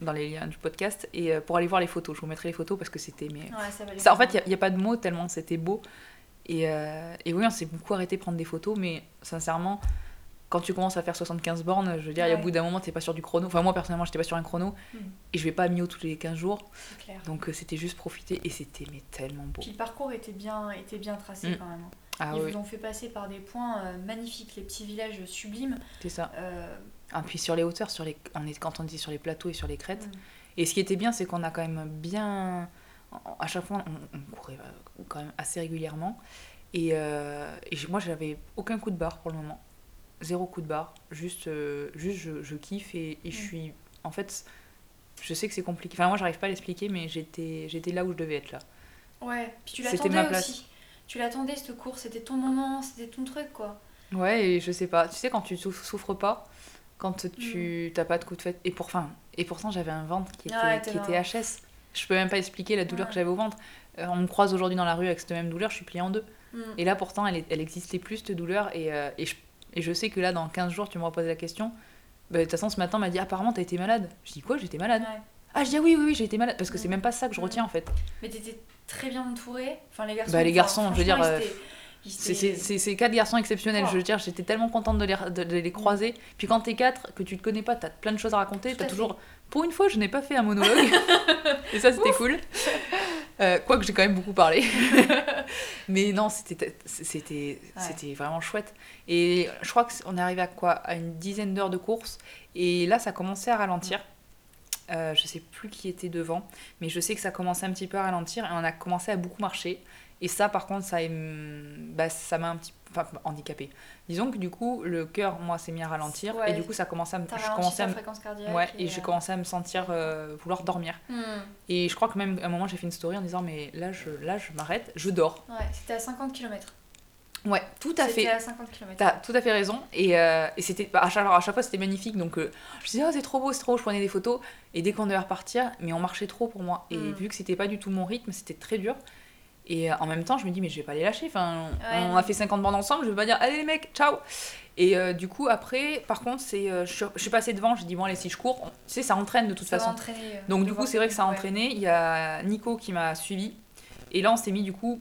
dans les liens du podcast et pour aller voir les photos. Je vous mettrai les photos parce que c'était. Mais... Ouais, ça en fait, il n'y a, pas de mots tellement c'était beau. Et, euh, et oui, on s'est beaucoup arrêté de prendre des photos, mais sincèrement, quand tu commences à faire 75 bornes, je veux dire, il y a au Ouais. bout d'un moment, t'es pas sur du chrono. Enfin, moi, personnellement, j'étais pas sur un chrono. Mm. Et je vais pas à Mio tous les 15 jours. Clair. Donc, euh, c'était juste profiter. Et c'était mais tellement beau. Puis le parcours était bien, était bien tracé Mm. quand même. hein. Ah Ils oui, vous ont fait passer par des points euh, magnifiques, les petits villages sublimes. c'est ça. Euh, Ah, puis sur les hauteurs, sur les... On est... quand on dit sur les plateaux et sur les crêtes. mm. Et ce qui était bien, c'est qu'on a quand même bien. À chaque fois, on, on courait euh, quand même assez régulièrement. Et, euh, et moi, j'avais aucun coup de barre pour le moment. Zéro coup de barre. Juste, euh, juste je, je kiffe et, et je Mm. suis. En fait, je sais que c'est compliqué. Enfin, moi, j'arrive pas à l'expliquer, mais j'étais là où je devais être là. Ouais, puis tu l'attendais aussi. Tu l'attendais cette course, c'était ton moment, c'était ton truc quoi. Ouais, et je sais pas. Tu sais, quand tu souffres, souffres pas, quand tu t'as pas de coup de fête. Et, pour, enfin, et pourtant, j'avais un ventre qui était, qui était HS. Je peux même pas expliquer la douleur Ouais. que j'avais au ventre. Euh, on me croise aujourd'hui dans la rue avec cette même douleur, je suis pliée en deux. Mm. Et là, pourtant, elle, est- elle existait plus, cette douleur. Et, euh, et, je, et je sais que là, dans 15 jours, tu me reposes la question. Bah, De toute façon, ce matin, on m'a dit Apparemment, t'as été malade. Je dis Quoi J'étais malade Ouais. Ah, je dis ah oui, oui, oui, j'ai été malade. Parce que c'est Mm. même pas ça que je Mm. retiens en fait. Mais t'étais très bien entourée. Enfin, les garçons. Bah, les enfin, garçons, je veux dire, C'est- quatre garçons exceptionnels. Oh. Je veux dire, j'étais tellement contente de les, de, de les croiser. Puis quand t'es quatre, que tu te connais pas, t'as plein de choses à raconter. T'as toujours. Pour une fois, je n'ai pas fait un monologue. et ça, c'était cool. Euh, Quoique j'ai quand même beaucoup parlé. Mais non, c'était c'était Ouais. c'était vraiment chouette. Et je crois qu'on est arrivé à quoi? À une dizaine d'heures de course. Et là, ça commençait à ralentir. Euh, je sais plus qui était devant, mais je sais que ça commençait un petit peu à ralentir et on a commencé à beaucoup marcher. Et ça, par contre, ça bah, ça m'a un petit enfin, handicapé. Disons que du coup, le cœur, moi, s'est mis à ralentir Ouais. et du coup, ça commençait à me, je commençais à me- fréquence cardiaque. ouais, et j'ai euh, commencé à me sentir euh, vouloir dormir. hmm. Et je crois que même à un moment, j'ai fait une story en disant mais là, je, là, je m'arrête, je dors. Ouais, c'était à 50 km. Ouais, tout à fait. à 50 km. T'as tout à fait raison. Et, euh, et c'était bah, à, chaque, alors, à chaque fois, c'était magnifique. Donc, je disais, oh, c'est trop beau, c'est trop beau. Je prenais des photos. Et dès qu'on devait repartir, mais on marchait trop pour moi. Et Mm. vu que c'était pas du tout mon rythme, c'était très dur. Et euh, en même temps, je me dis, mais je vais pas les lâcher. Enfin, Ouais, on a fait 50 bandes ensemble. Je vais pas dire, allez les mecs, ciao. Et euh, du coup, après, par contre, c'est, euh, je, suis, je suis passée devant. J'ai dit, bon, allez, si je cours, on- tu sais, ça entraîne de toute Ça façon. entraîner, euh, Donc du coup, c'est vrai que ça a ouais. entraîné. Il y a Nico qui m'a suivi. Et là, on s'est mis du coup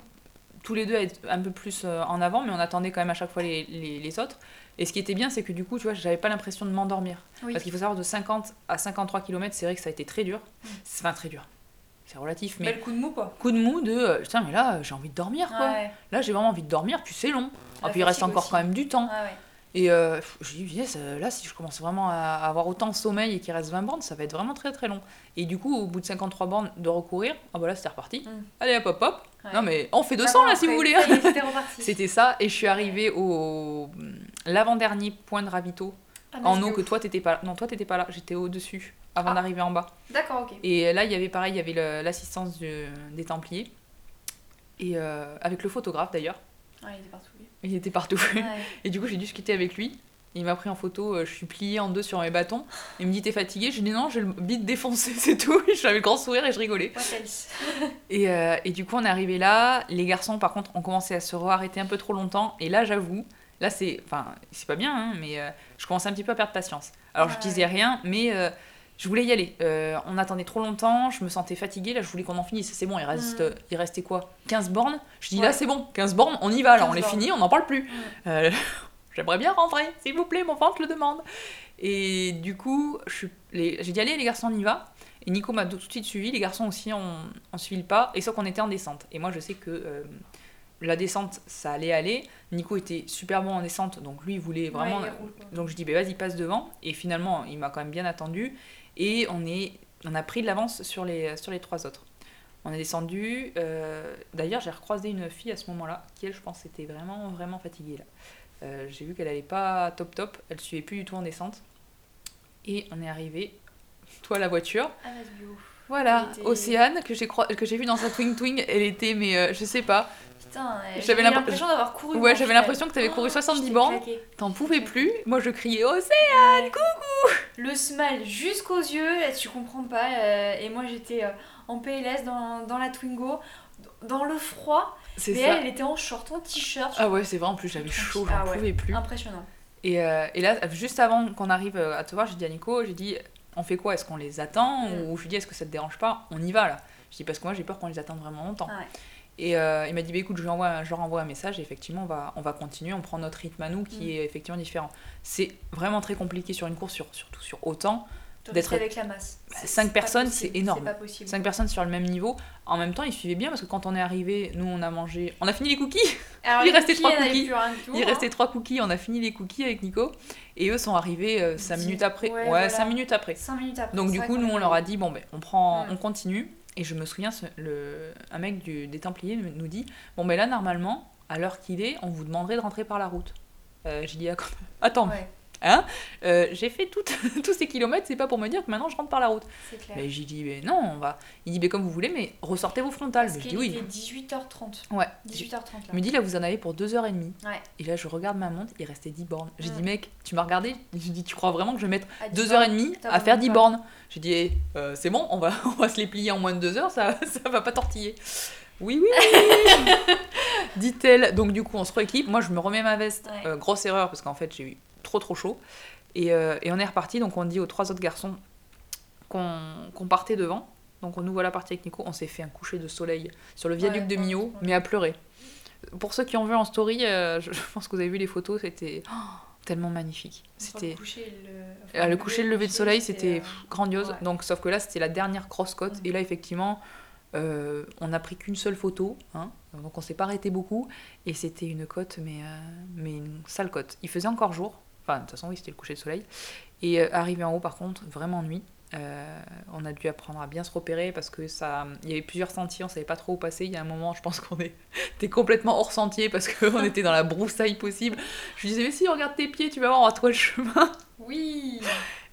tous les deux à être un peu plus en avant, mais on attendait quand même à chaque fois les, les, les autres. Et ce qui était bien, c'est que du coup, tu vois, j'avais pas l'impression de m'endormir. Oui. Parce qu'il faut savoir, de 50 à 53 km, c'est vrai que ça a été très dur. Mm. C'est- Enfin, très dur. C'est relatif, mais Bel coup de mou quoi. coup de mou de euh, putain, mais là, j'ai envie de dormir quoi. Ouais. Là, j'ai vraiment envie de dormir, puis c'est long. La Et puis il reste encore aussi. quand même du temps. Ouais. Et euh, j'ai dit, yes, euh, là, si je commence vraiment à avoir autant de sommeil et qu'il reste 20 bornes, ça va être vraiment très très long. Et du coup, au bout de 53 bornes de recourir, ah bah là, c'était reparti. Mm. Allez, hop, hop, hop. Ouais. Non, mais on fait Ah 200 bon, là, si vous voulez. C'était ça, et je suis arrivée au l'avant-dernier point de ravito Ah, en eau que ouf. toi, t'étais pas là. Non, toi, t'étais pas là, j'étais au-dessus avant Ah. d'arriver en bas. D'accord, ok. Et là, il y avait pareil, il y avait l'assistance des Templiers. Et euh, avec le photographe d'ailleurs, Ouais, il était partout. lui. il était partout. Ouais. Et du coup, j'ai discuté avec lui. Il m'a pris en photo, euh, je suis pliée en deux sur mes bâtons. Il me dit T'es fatigué J'ai dit Non, j'ai le bide défoncé, c'est tout. J'avais le grand sourire et je rigolais. Et, euh, et du coup, on est arrivé là. Les garçons, par contre, ont commencé à se re-arrêter un peu trop longtemps. Et là, j'avoue, là, c'est. Enfin, c'est pas bien, hein, mais euh, je commençais un petit peu à perdre patience. Alors, je disais rien, mais je voulais y aller. Euh, on attendait trop longtemps, je me sentais fatiguée, là je voulais qu'on en finisse. C'est bon, il, reste, Mm. il restait quoi? 15 bornes? Je dis Ouais. là c'est bon, 15 bornes, on y va, là 15 on les bornes. finit, on n'en parle plus. Mm. Euh, J'aimerais bien rentrer, s'il vous plaît, mon ventre le demande. Et du coup, j'ai dit allez les garçons on y va. Et Nico m'a tout de suite suivi, les garçons aussi ont, ont suivi le pas, et sauf qu'on était en descente. Et moi je sais que euh, la descente ça allait aller. Nico était super bon en descente, donc lui il voulait vraiment Ouais, il donc je dis, bah, vas-y, passe devant. Et finalement, il m'a quand même bien attendu. Et on, est, on a pris de l'avance sur les, sur les trois autres. On est descendu. euh, D'ailleurs, j'ai recroisé une fille à ce moment-là, qui, elle, je pense, était vraiment, vraiment fatiguée. là. Euh, j'ai vu qu'elle allait pas top top. Elle suivait plus du tout en descente. Et on est arrivé. Toi, la voiture. Ah. Voilà, était- Océane, que j'ai j'ai vu dans sa Twing Twing. Elle était, mais euh, je sais pas. Putain, J'avais j'avais l'impr- l'impression d'avoir couru. Ouais, j'avais l'impression que t'avais couru Oh, 70 j'étais bornes. claquée. T'en pouvais plus. Moi, je criais Océane, Le smile jusqu'aux yeux, là, tu comprends pas. euh, et moi j'étais euh, en PLS dans, dans la Twingo, dans le froid. C'est ça. elle, elle était en short, en t-shirt. Ah ouais, c'est vrai, en plus j'avais chaud, j'en Ah ouais. pouvais plus. Impressionnant. Et, euh, et là, juste avant qu'on arrive à te voir, j'ai dit à Nico, j'ai dit, on fait quoi? Est-ce qu'on les attend Mm. Ou je lui dis, est-ce que ça te dérange pas On y va là. Je dis, parce que moi j'ai peur qu'on les attende vraiment longtemps. Ah ouais. Et euh, il m'a dit, bah, écoute, je, lui envoie, je leur envoie un message et effectivement, on va, on va continuer, on prend notre rythme à nous qui Mm. est effectivement différent. C'est vraiment très compliqué sur une course, sur, surtout sur autant. D'être- avec la masse. Bah, C'est- cinq c'est pas personnes, possible, c'est énorme. Pas possible. Cinq personnes sur le même niveau. En même temps, ils suivaient bien parce que quand on est arrivé, nous on a mangé. On a fini les cookies Alors, Il les restait cookies, trois elle avait cookies. tout, Il hein. restait trois cookies, on a fini les cookies avec Nico. Et eux sont arrivés 5 Dix- minutes après. ouais, Ouais, voilà. 5 minutes après. Cinq minutes après. Donc du coup, nous on leur a dit bon ben on prend, Ouais. on continue. Et je me souviens, le, un mec du, des Templiers nous dit bon ben là normalement, à l'heure qu'il est, on vous demanderait de rentrer par la route. Euh, J'ai dit attends, Ouais, hein Euh, J'ai fait tout- tous ces kilomètres, c'est pas pour me dire que maintenant je rentre par la route. clair. Mais j'ai dit mais non, on va. Il dit mais comme vous voulez, mais ressortez vos frontales. Parce je dis oui. était 18h30. Ouais. 18h30 là. Il me dit là vous en avez pour 2h30. Ouais. Et là je regarde ma montre, il restait 10 bornes. J'ai dit mec, tu m'as regardé? J'ai dit tu crois vraiment que je vais mettre À 2h30 t'as à faire vraiment 10 pas. bornes? J'ai dit eh, euh, c'est bon, on va, on va se les plier en moins de 2 heures, ça, ça va pas tortiller. Oui, oui, dit-elle. Donc du coup on se rééquipe, moi je me remets ma veste, Ouais. Euh, grosse erreur parce qu'en fait j'ai eu trop trop chaud. Et, euh, et on est reparti, donc on dit aux trois autres garçons qu'on partait devant. Donc on nous voilà partis avec Nico, on s'est fait un coucher de soleil sur le viaduc Ouais, de Millau, ouais. mais à pleurer. Pour ceux qui ont vu en story, euh, je pense que vous avez vu les photos, c'était oh, tellement magnifique. C'était Le coucher et le, ah, enfin, le coucher et le lever de soleil, c'était euh, grandiose. ouais. Donc, sauf que là, c'était la dernière cross côte. Mm. Et là, effectivement, euh, on n'a pris qu'une seule photo. hein. Donc, on s'est pas arrêté beaucoup. Et c'était une côte, mais, euh, mais une sale côte. Il faisait encore jour. Enfin, de toute façon, oui, c'était le coucher de soleil. Et euh, arrivé en haut, par contre, vraiment nuit. Euh, on a dû apprendre à bien se repérer parce que ça, il y avait plusieurs sentiers, on savait pas trop où passer. Il y a un moment, je pense qu'on était complètement hors sentier parce qu'on était dans la broussaille possible. Je lui disais, mais si, regarde tes pieds, tu vas voir, on va trouver le chemin. Oui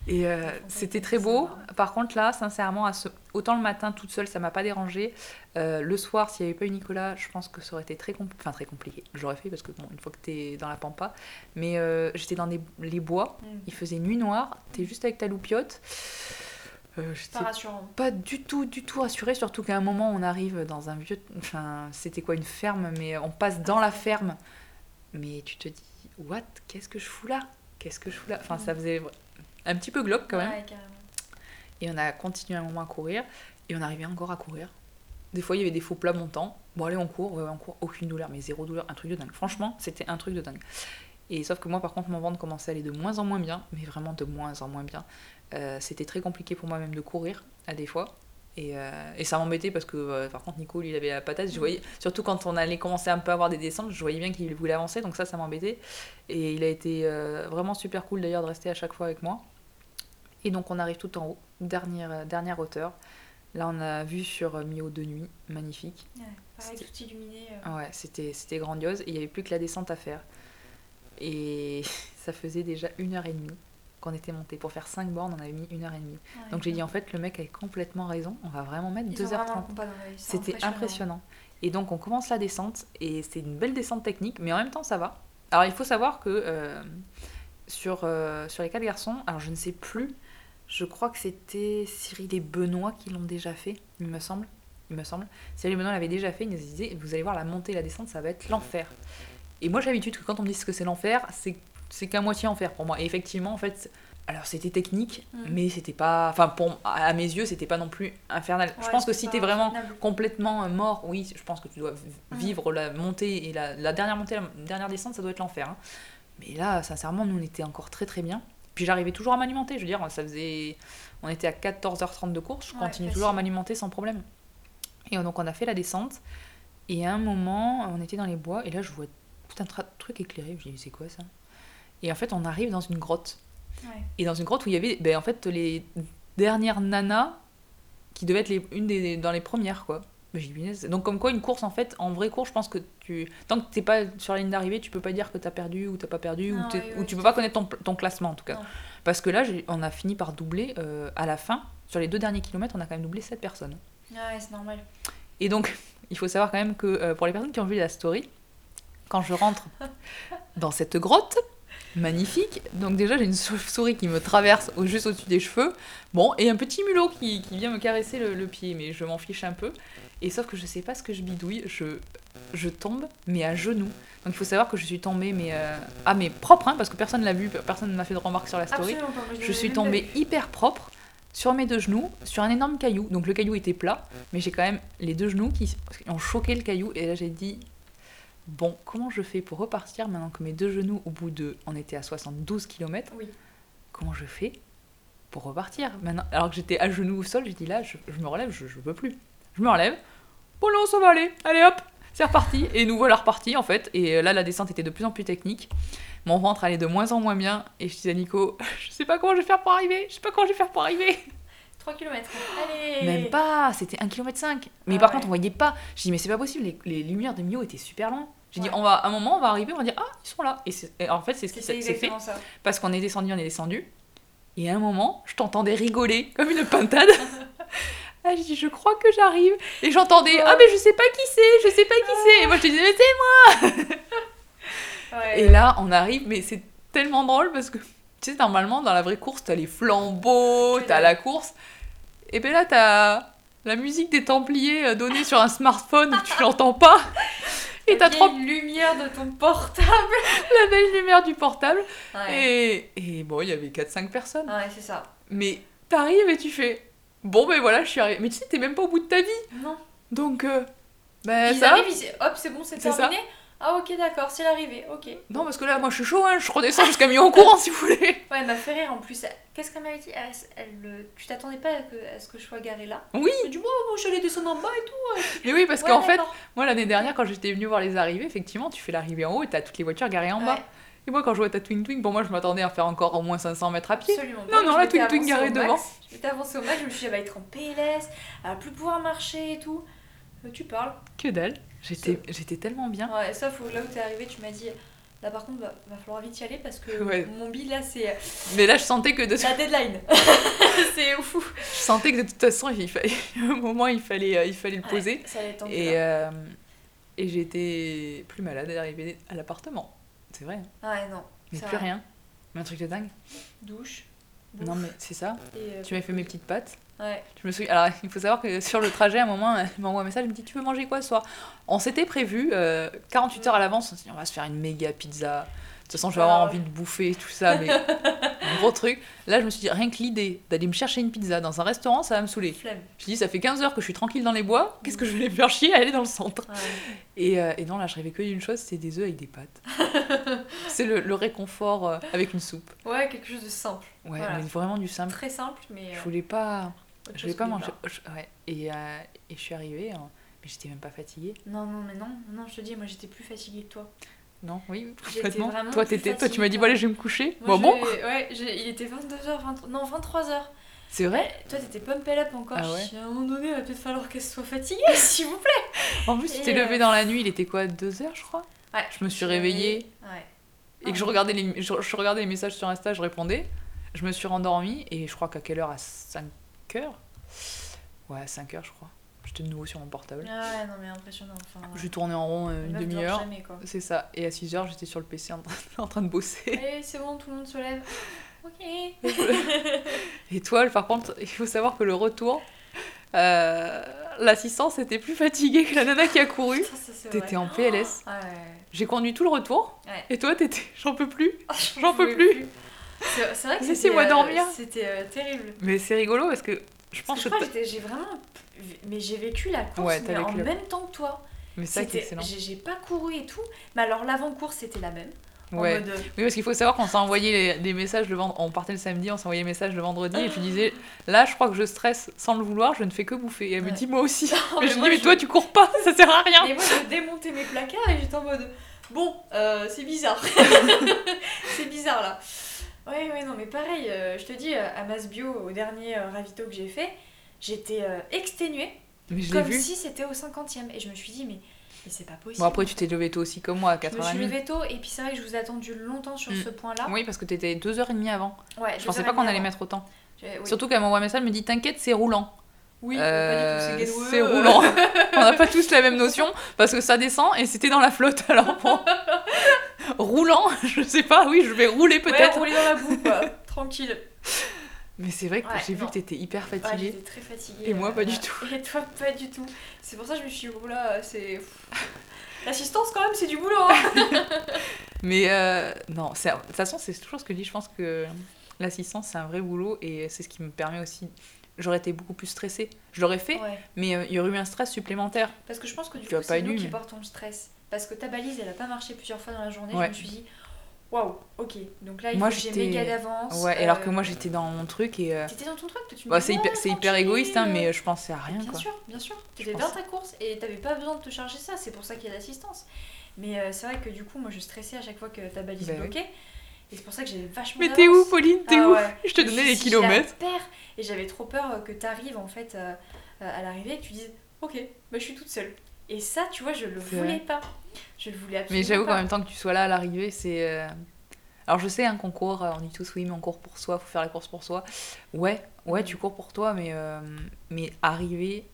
Et euh, c'était très beau. Par contre, là, sincèrement, à ce... autant le matin toute seule, ça m'a pas dérangé. Euh, le soir, s'il n'y avait pas eu Nicolas, je pense que ça aurait été très, compl- enfin, très compliqué. J'aurais fait parce que, bon, une fois que t'es dans la pampa. Mais euh, j'étais dans des- les bois, Mm. il faisait nuit noire, t'es juste avec ta loupiote. Pas rassurant. pas du tout, du tout rassurée, surtout qu'à un moment, on arrive dans un vieux. Enfin, c'était quoi, une ferme, mais on passe dans la ferme. Mais tu te dis, what? Qu'est-ce que je fous là? Qu'est-ce que je fous là? Enfin, ça faisait un petit peu glauque quand même. Ouais, carrément. Et on a continué un moment à courir. Et on arrivait encore à courir. Des fois, il y avait des faux plats montants. Bon, allez, on court, ouais, on court. Aucune douleur, mais zéro douleur. Un truc de dingue. Franchement, c'était un truc de dingue. Et sauf que moi, par contre, mon ventre commençait à aller de moins en moins bien. Mais vraiment de moins en moins bien. Euh, c'était très compliqué pour moi même de courir, à des fois. Et, euh, et ça m'embêtait parce que, euh, par contre, Nico, lui, il avait la patate. Je voyais, surtout quand on allait commencer un peu à avoir des descentes, je voyais bien qu'il voulait avancer. Donc ça, ça m'embêtait. Et il a été vraiment super cool d'ailleurs de rester à chaque fois avec moi. Et donc on arrive tout en haut, dernière, euh, dernière hauteur. Là on a vu sur euh, Mio de nuit, magnifique. Ouais, pareil, tout illuminé. euh. Ouais, c'était c'était grandiose et il n'y avait plus que la descente à faire. Et ça faisait déjà une heure et demie qu'on était monté. Pour faire 5 bornes, on avait mis une heure et demie. Ouais, Donc j'ai dit en fait le mec avait complètement raison, on va vraiment mettre Ils ont vraiment 2h30. un compas dans la vie, c'est C'était impressionnant. Et donc on commence la descente et c'est une belle descente technique, mais en même temps ça va. Alors il faut savoir que euh, sur, euh, sur les quatre garçons, alors je ne sais plus, je crois que c'était Cyril et Benoît qui l'ont déjà fait, il me semble. Il me semble. Cyril et Benoît l'avaient déjà fait, ils nous disaient vous allez voir la montée et la descente, ça va être l'enfer. Et moi j'ai l'habitude que quand on me dit que c'est l'enfer, c'est c'est qu'à moitié enfer pour moi. Et effectivement, en fait, Alors c'était technique, Mm. mais c'était pas. Enfin, pour, à mes yeux, c'était pas non plus infernal. je pense que si t'es vraiment complètement euh, mort, oui, je pense que tu dois Mm. vivre la montée et la, la dernière montée, la dernière descente, ça doit être l'enfer. hein. Mais là, sincèrement, nous on était encore très très bien. Puis j'arrivais toujours à m'alimenter, je veux dire, ça faisait. On était à 14h30 de course, je Ouais, continue toujours à m'alimenter sans problème. Et donc on a fait la descente, et à un moment, on était dans les bois, et là je vois tout un truc éclairé, je dis c'est quoi ça? Et en fait, on arrive dans une grotte. Ouais. Et dans une grotte où il y avait ben, en fait les dernières nanas qui devaient être les, une des, dans les premières quoi. Donc comme quoi une course en fait, en vraie course, je pense que tu tant que t'es pas sur la ligne d'arrivée, tu peux pas dire que t'as perdu ou t'as pas perdu ou, Non, oui, ou oui, tu peux pas connaître ton, ton classement en tout cas. Non. Parce que là, on a fini par doubler euh, à la fin. Sur les deux derniers kilomètres, on a quand même doublé 7 personnes. Ouais, c'est normal. Et donc, il faut savoir quand même que euh, pour les personnes qui ont vu la story, quand je rentre dans cette grotte magnifique, donc déjà j'ai une chauve-souris qui me traverse au, juste au-dessus des cheveux, bon, et un petit mulot qui, qui vient me caresser le, le pied, mais je m'en fiche un peu. Et sauf que je sais pas ce que je bidouille, je, je tombe, mais à genoux. Donc il faut savoir que je suis tombée, mais euh, ah, mais propre, hein, parce que personne l'a vu, personne ne m'a fait de remarque sur la story. Absolument Je suis tombée hyper propre sur mes deux genoux, sur un énorme caillou. Donc le caillou était plat, mais j'ai quand même les deux genoux qui ont choqué le caillou. Et là j'ai dit, bon, comment je fais pour repartir maintenant que mes deux genoux, au bout de, on était à 72 km, Oui. comment je fais pour repartir maintenant? Alors que j'étais à genoux au sol, j'ai dit là, je, je me relève, je, je peux plus. Je me relève. Bon non, ça va aller. Allez hop, c'est reparti. Et nous voilà repartis en fait. Et euh, là, la descente était de plus en plus technique. Mon ventre allait de moins en moins bien. Et je disais à Nico, je sais pas comment je vais faire pour arriver. Je sais pas comment je vais faire pour arriver. 3 km. Allez Même pas, c'était 1 km 5. Mais Ah par ouais. contre, on voyait pas. J'ai dit, mais c'est pas possible, les, les lumières de Mio étaient super loin. J'ai dit, Ouais. on va, à un moment, on va arriver, on va dire, ah, ils sont là. Et, en fait, c'est ce qui s'est fait. ça. Parce qu'on est descendu, on est descendu. Et à un moment, je t'entendais rigoler comme une pintade. ah, j'ai dit, je crois que j'arrive. Et j'entendais, ah, mais je sais pas qui c'est, je sais pas qui c'est. Et moi, je te disais, mais c'est Ouais. Et là, on arrive, mais c'est tellement drôle parce que, tu sais, normalement, dans la vraie course, t'as les flambeaux, t'as la course. Et ben là, t'as la musique des Templiers euh, donnée sur un smartphone où tu l'entends pas. Et t'as trop lumière de ton portable. la belle lumière du portable. Ouais. Et, et bon, il y avait 4-5 personnes. Ouais, c'est ça. Mais t'arrives et tu fais, bon, ben voilà, je suis arrivée. Mais tu sais, t'es même pas au bout de ta vie. Non. Donc, euh, ben ils ça. arrivent, ils hop, c'est bon, c'est C'est ça. Ah, ok, d'accord, c'est l'arrivée, ok. Non, parce que là, moi, je suis chaud, hein, je redescends jusqu'à mi en courant si vous voulez. Ouais, elle m'a fait rire en plus. Qu'est-ce qu'elle m'avait dit? Elle, elle, Tu t'attendais pas à, que, à ce que je sois garée là? Oui. Elle dit, bon, moi, je suis allée descendre en bas et tout. Mais oui, parce Ouais, qu'en fait. Moi, l'année dernière, quand j'étais venue voir les arrivées, effectivement, tu fais l'arrivée en haut et t'as toutes les voitures garées en bas. Et moi, quand je vois ta Twin Twin, pour moi, je m'attendais à faire encore au moins 500 mètres à pied. absolument. Non, pas. non, Je la Twin Twin garée devant. Je m'étais avancée au max, je me suis dit, elle va être en PLS, elle va plus pouvoir marcher et tout. Euh, tu parles. Que dalle. J'étais, j'étais tellement bien. Ouais, sauf là où t'es arrivé, tu m'as dit, là par contre, va, va falloir vite y aller parce que Ouais. mon bill là, c'est Mais là, je sentais que de, la deadline. c'est ouf. je sentais que de toute façon, il fallait, à un moment, il fallait, euh, il fallait le poser. Ouais, ça allait être tendu, Et, euh, et j'étais plus malade d'arriver à l'appartement. C'est vrai. hein. Ouais, non. Mais c'est plus vrai. rien. Mais un truc de dingue. Douche. Non, mais c'est ça. et, euh, Tu m'as fait mes petites pattes. Ouais. Je me suis... Alors, il faut savoir que sur le trajet, à un moment, elle m'envoie un message, elle me dit Tu veux manger quoi ce soir? On s'était prévu, euh, 48 heures à l'avance, on s'est dit On va se faire une méga pizza. De toute façon, je vais avoir Ah envie de bouffer tout ça, mais un gros truc. Là, je me suis dit Rien que l'idée d'aller me chercher une pizza dans un restaurant, ça va me saouler. Flemme. Je dis Ça fait 15 heures que je suis tranquille dans les bois, qu'est-ce que je vais me faire chier à aller dans le centre? Ouais. et, euh, et non, là, je rêvais que d'une chose c'est des œufs avec des pâtes. c'est le, le réconfort euh, avec une soupe. Ouais, quelque chose de simple. Ouais, Voilà. mais vraiment du simple. Très simple, mais. Je euh, voulais pas. Je voulais pas manger. je- ouais. Et, euh, et je suis arrivée, hein, mais j'étais même pas fatiguée. Non, non, mais non, non, je te dis, moi j'étais plus fatiguée que toi. Non, oui, complètement. Toi, tu m'as dit, bon, allez, je vais me coucher. Moi, bon, bon, Ouais, il était 22h, 23... non, 23h. c'est vrai. Ouais, toi, t'étais pump up encore. Ah Je ouais. dis, à un moment donné, il va peut-être falloir qu'elle soit fatiguée, s'il vous plaît. En plus, tu t'es euh, dans la nuit, il était quoi, 2 heures, je crois? Ouais. Je me suis réveillée Ouais. et que je regardais, les, je, je regardais les messages sur Insta, je répondais. Je me suis rendormie et je crois qu'à quelle heure? À 5 heures Ouais, à 5 heures, je crois. J'étais de nouveau sur mon portable. Ah ouais, non, mais impressionnant. Enfin, Je tournais en rond euh, une demi-heure. C'est ça. Et à 6 heures, j'étais sur le PC en train, en train de bosser. Allez, c'est bon, tout le monde se lève. Ok. Et toi, par contre, il faut savoir que le retour, euh, l'assistance était plus fatiguée que la nana qui a couru. T'étais en PLS. Ouais. J'ai conduit tout le retour. Ouais. Et toi, t'étais. J'en peux plus. Ah, J'en peux plus. C'est vrai que Laissez-moi c'était, euh, dormir. C'était euh, terrible. Mais c'est rigolo parce que je pense que. que que j'ai vraiment. Mais j'ai vécu la course Ouais, mais en la- même temps que toi. Mais ça, c'est excellent. J'ai pas couru et tout. Mais alors l'avant-course c'était la même. Ouais. mode, euh, Oui, parce qu'il faut savoir qu'on s'est envoyé des messages le vendredi. On partait le samedi, on s'envoyait des messages le vendredi et tu disais Là, je crois que je stresse sans le vouloir, je ne fais que bouffer. Et elle me dit Moi aussi. Non, mais mais je dis Mais je- toi, tu cours pas, ça sert à rien. Et moi, je démontais mes placards et j'étais en mode Bon, euh, c'est bizarre. c'est bizarre là. Ouais, ouais, non, mais pareil, euh, je te dis, euh, à Masbio, au dernier euh, ravito que j'ai fait, j'étais euh, exténuée, Mais je l'ai comme vu. si c'était au 50e. Et je me suis dit, mais, mais c'est pas possible. Bon, après, tu t'es levé tôt aussi, comme moi, à je me 4h30. suis levée tôt, et puis c'est vrai que je vous ai attendu longtemps sur Mm. ce point-là. Oui, parce que t'étais 2h30 avant. Ouais, Je pensais pas qu'on allait mettre autant. Oui. Surtout qu'elle m'envoie un message, elle me dit T'inquiète, c'est roulant. Oui, Euh, pas du tout, c'est roulant. On n'a pas tous la même notion parce que ça descend et c'était dans la flotte. Alors bon, roulant, je sais pas, oui, je vais rouler Ouais, peut-être. rouler dans la boue, quoi. Tranquille. Mais c'est vrai que Ouais, j'ai vu que t'étais hyper Ouais, fatiguée. j'étais très fatiguée. Et moi, pas du tout. Et toi, pas du tout. C'est pour ça que je me suis dit, oh là, c'est. L'assistance, quand même, c'est du boulot. hein. Mais euh, non, de toute façon, c'est toujours ce que je dis. Je pense que l'assistance, c'est un vrai boulot et c'est ce qui me permet aussi. J'aurais été beaucoup plus stressée. Je l'aurais fait, Ouais. mais euh, il y aurait eu un stress supplémentaire. Parce que je pense que du Tu coup, c'est nous nu, qui mais- portons le stress. Parce que ta balise, elle a pas marché plusieurs fois dans la journée. Ouais. Je me suis dit, waouh, ok. Donc là, il Moi, faut que j'ai j'étais- méga d'avance. Ouais, alors que euh, moi, j'étais dans mon truc et. euh, T'étais dans ton truc, tu me bah, c'est hyper, tranquille, égoïste, hein, euh, mais je pensais à rien bien quoi. sûr, bien sûr. T'étais dans pense- ta course et t'avais pas besoin de te charger ça. C'est pour ça qu'il y a l'assistance. Mais euh, c'est vrai que du coup, moi, je stressais à chaque fois que ta balise Bah oui. bloquait. Et c'est pour ça que j'avais vachement Mais t'es où. Pauline? T'es Ah où? ouais. Je te donnais les je kilomètres. Et j'avais trop peur euh, que t'arrives en fait euh, euh, à l'arrivée et que tu dises Ok, bah, je suis toute seule. Et ça, tu vois, je le voulais pas. Je le voulais absolument Mais j'avoue qu'en même temps que tu sois là à l'arrivée, c'est. euh, Alors je sais qu'on court, euh, on dit tous oui, mais on court pour soi, faut faire la course pour soi. Ouais, ouais, Mhm. tu cours pour toi, mais, euh, mais arriver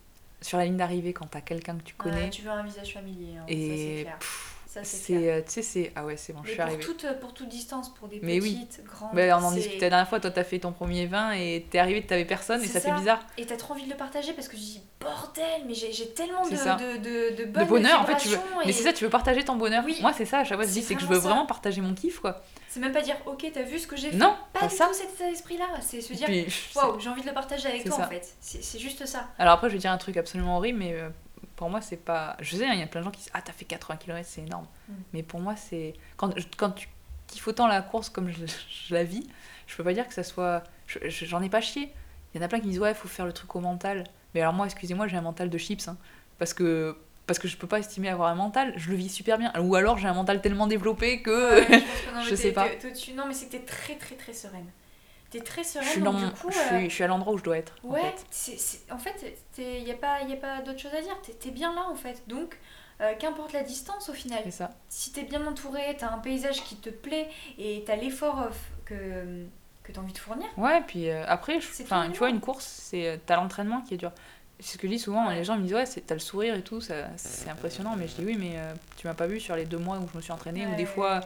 sur la ligne d'arrivée quand t'as quelqu'un que tu Ouais, connais. tu veux un visage familier, hein, ça c'est clair. pff, c'est euh, tu sais, c'est. Ah ouais, c'est bon, je Mais suis pour arrivée. toute, pour toute distance, pour des Mais oui. petites, grandes. Ben, on en discutait la dernière fois, toi t'as fait ton premier vin et t'es arrivé, t'avais personne et ça, fait bizarre. Et t'as trop envie de le partager parce que je dis bordel, mais j'ai tellement de, de, de, bonheur, en fait, tu veux. vibrations Mais et c'est ça, tu veux partager ton bonheur. Oui. Moi, c'est ça, à chaque fois, je dis, C'est que je veux ça. vraiment partager mon kiff, quoi. C'est même pas dire ok, t'as vu ce que j'ai fait. Non, Pas du ça. tout cet esprit-là. C'est se dire waouh, j'ai envie de le partager avec toi en fait. C'est c'est juste ça. Alors après, je vais dire un truc absolument horrible, mais euh, pour moi, c'est pas. Je sais, hein, il y a plein de gens qui disent Ah, t'as fait 80 km, c'est énorme. Mm. Mais pour moi, c'est. Quand, quand tu kiffes autant la course comme je, je la vis, je peux pas dire que ça soit. je- je- J'en ai pas chié. Il y en a plein qui disent Ouais, faut faire le truc au mental. Mais alors, moi, excusez-moi, j'ai un mental de chips. hein, parce que. Parce que je peux pas estimer avoir un mental, je le vis super bien. Ou alors j'ai un mental tellement développé que. Ouais, je que non, Je sais pas. Non, mais t'es très très très sereine. T'es très je sereine. suis, dans donc mon- du coup, je euh, suis, je suis à l'endroit où je dois être. Ouais, fait. c'est, c'est- en fait, il n'y a pas, y a pas d'autre chose à dire. T'es, bien là, en fait. Donc, euh, qu'importe la distance, au final. C'est ça. Si t'es bien entouré, t'as un paysage qui te plaît et t'as l'effort euh, que, que t'as envie de fournir. Ouais, puis euh, après, je- tu vois, une course, c'est euh, t'as l'entraînement qui est dur. C'est ce que je dis souvent, Ouais. les gens me disent ouais, c'est- t'as le sourire et tout, c'est impressionnant, mais je dis oui, mais euh, tu m'as pas vu sur les deux mois où je me suis entraînée, ou des fois,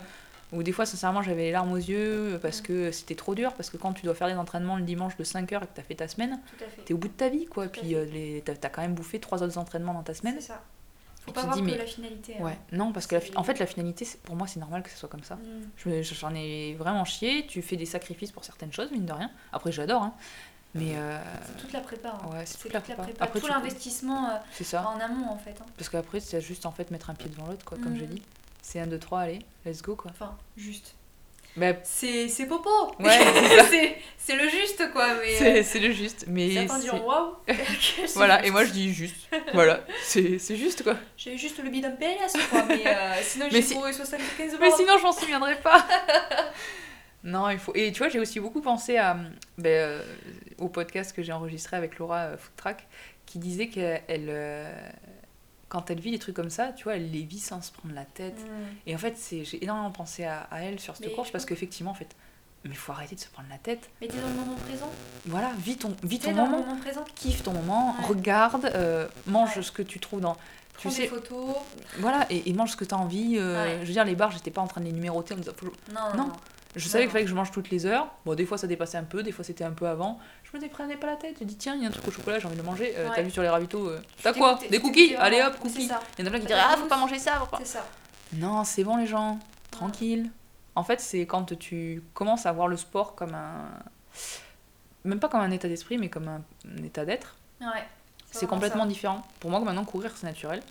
ou des fois, sincèrement, j'avais les larmes aux yeux euh, parce Mm. que c'était trop dur, parce que quand tu dois faire des entraînements le dimanche de 5 heures et que t'as fait ta semaine, fait. t'es au bout de ta vie, quoi. Tout Puis euh, t'as t'as quand même bouffé trois autres entraînements dans ta semaine. C'est ça. Faut pas tu te voir dis, que mais- la finalité. hein. Ouais, non, parce que la fi- en fait, la finalité, pour moi, c'est normal que ce soit comme ça. Mm. Je J'en ai vraiment chié, tu fais des sacrifices pour certaines choses, mine de rien. Après, j'adore, hein. Mais euh, C'est toute la prépa. hein. ouais, c'est toute la toute la prépa. prépa. Après, Tout tu- l'investissement euh, en amont, en fait. hein. Parce qu'après, c'est juste en fait mettre un pied devant l'autre, quoi, comme Mhm. j'ai dit. C'est 1, 2, 3, allez, let's go, quoi. Enfin, juste. Bah, C'est, c'est popo Ouais, c'est c'est, le juste, quoi. Mais, c'est euh, c'est le juste. Mais certains c'est- diront waouh Voilà, juste. et moi je dis juste. voilà, c'est c'est juste, quoi. J'ai juste le bidon PLS, quoi, mais euh, sinon Mais j'ai si- couru 75 Mais bornes. sinon, je m'en souviendrai pas. non, il faut. Et tu vois, j'ai aussi beaucoup pensé à, ben, euh, au podcast que j'ai enregistré avec Laura euh, qui disait qu'elle. euh, quand elle vit des trucs comme ça, tu vois, elle les vit sans se prendre la tête. Mm. Et en fait, j'ai énormément pensé à, à elle sur cette Mais course parce qu'effectivement, en fait, mais faut arrêter de se prendre la tête. Mais t'es dans le moment présent. Voilà, vis ton, vis ton moment, moment présent. kiffe ton moment, Ouais. regarde, euh, mange Ouais. ce que tu trouves dans. Tu Prends des sais, photos. voilà, et, et mange ce que tu as envie. euh, Ouais. Je veux dire, les bars, j'étais pas en train de les numéroter en me disant, faut- Non, Non. non. non. Je savais qu'il fallait que je mange toutes les heures. Bon, des fois ça dépassait un peu, des fois c'était un peu avant. Je me prenais pas la tête. Je dis, tiens, il y a un truc au chocolat, j'ai envie de le manger. Euh, Ouais. T'as vu sur les ravitaux euh, T'as quoi Des cookies Allez hop, cookies. Il y en a plein qui diraient, ah, faut pas manger ça. faut pas- C'est ça. Non, c'est bon les gens, tranquille. En fait, c'est quand tu commences à voir le sport comme un. Même pas comme un état d'esprit, mais comme un, un état d'être. Ouais. C'est complètement différent. Pour moi, maintenant, courir, c'est naturel.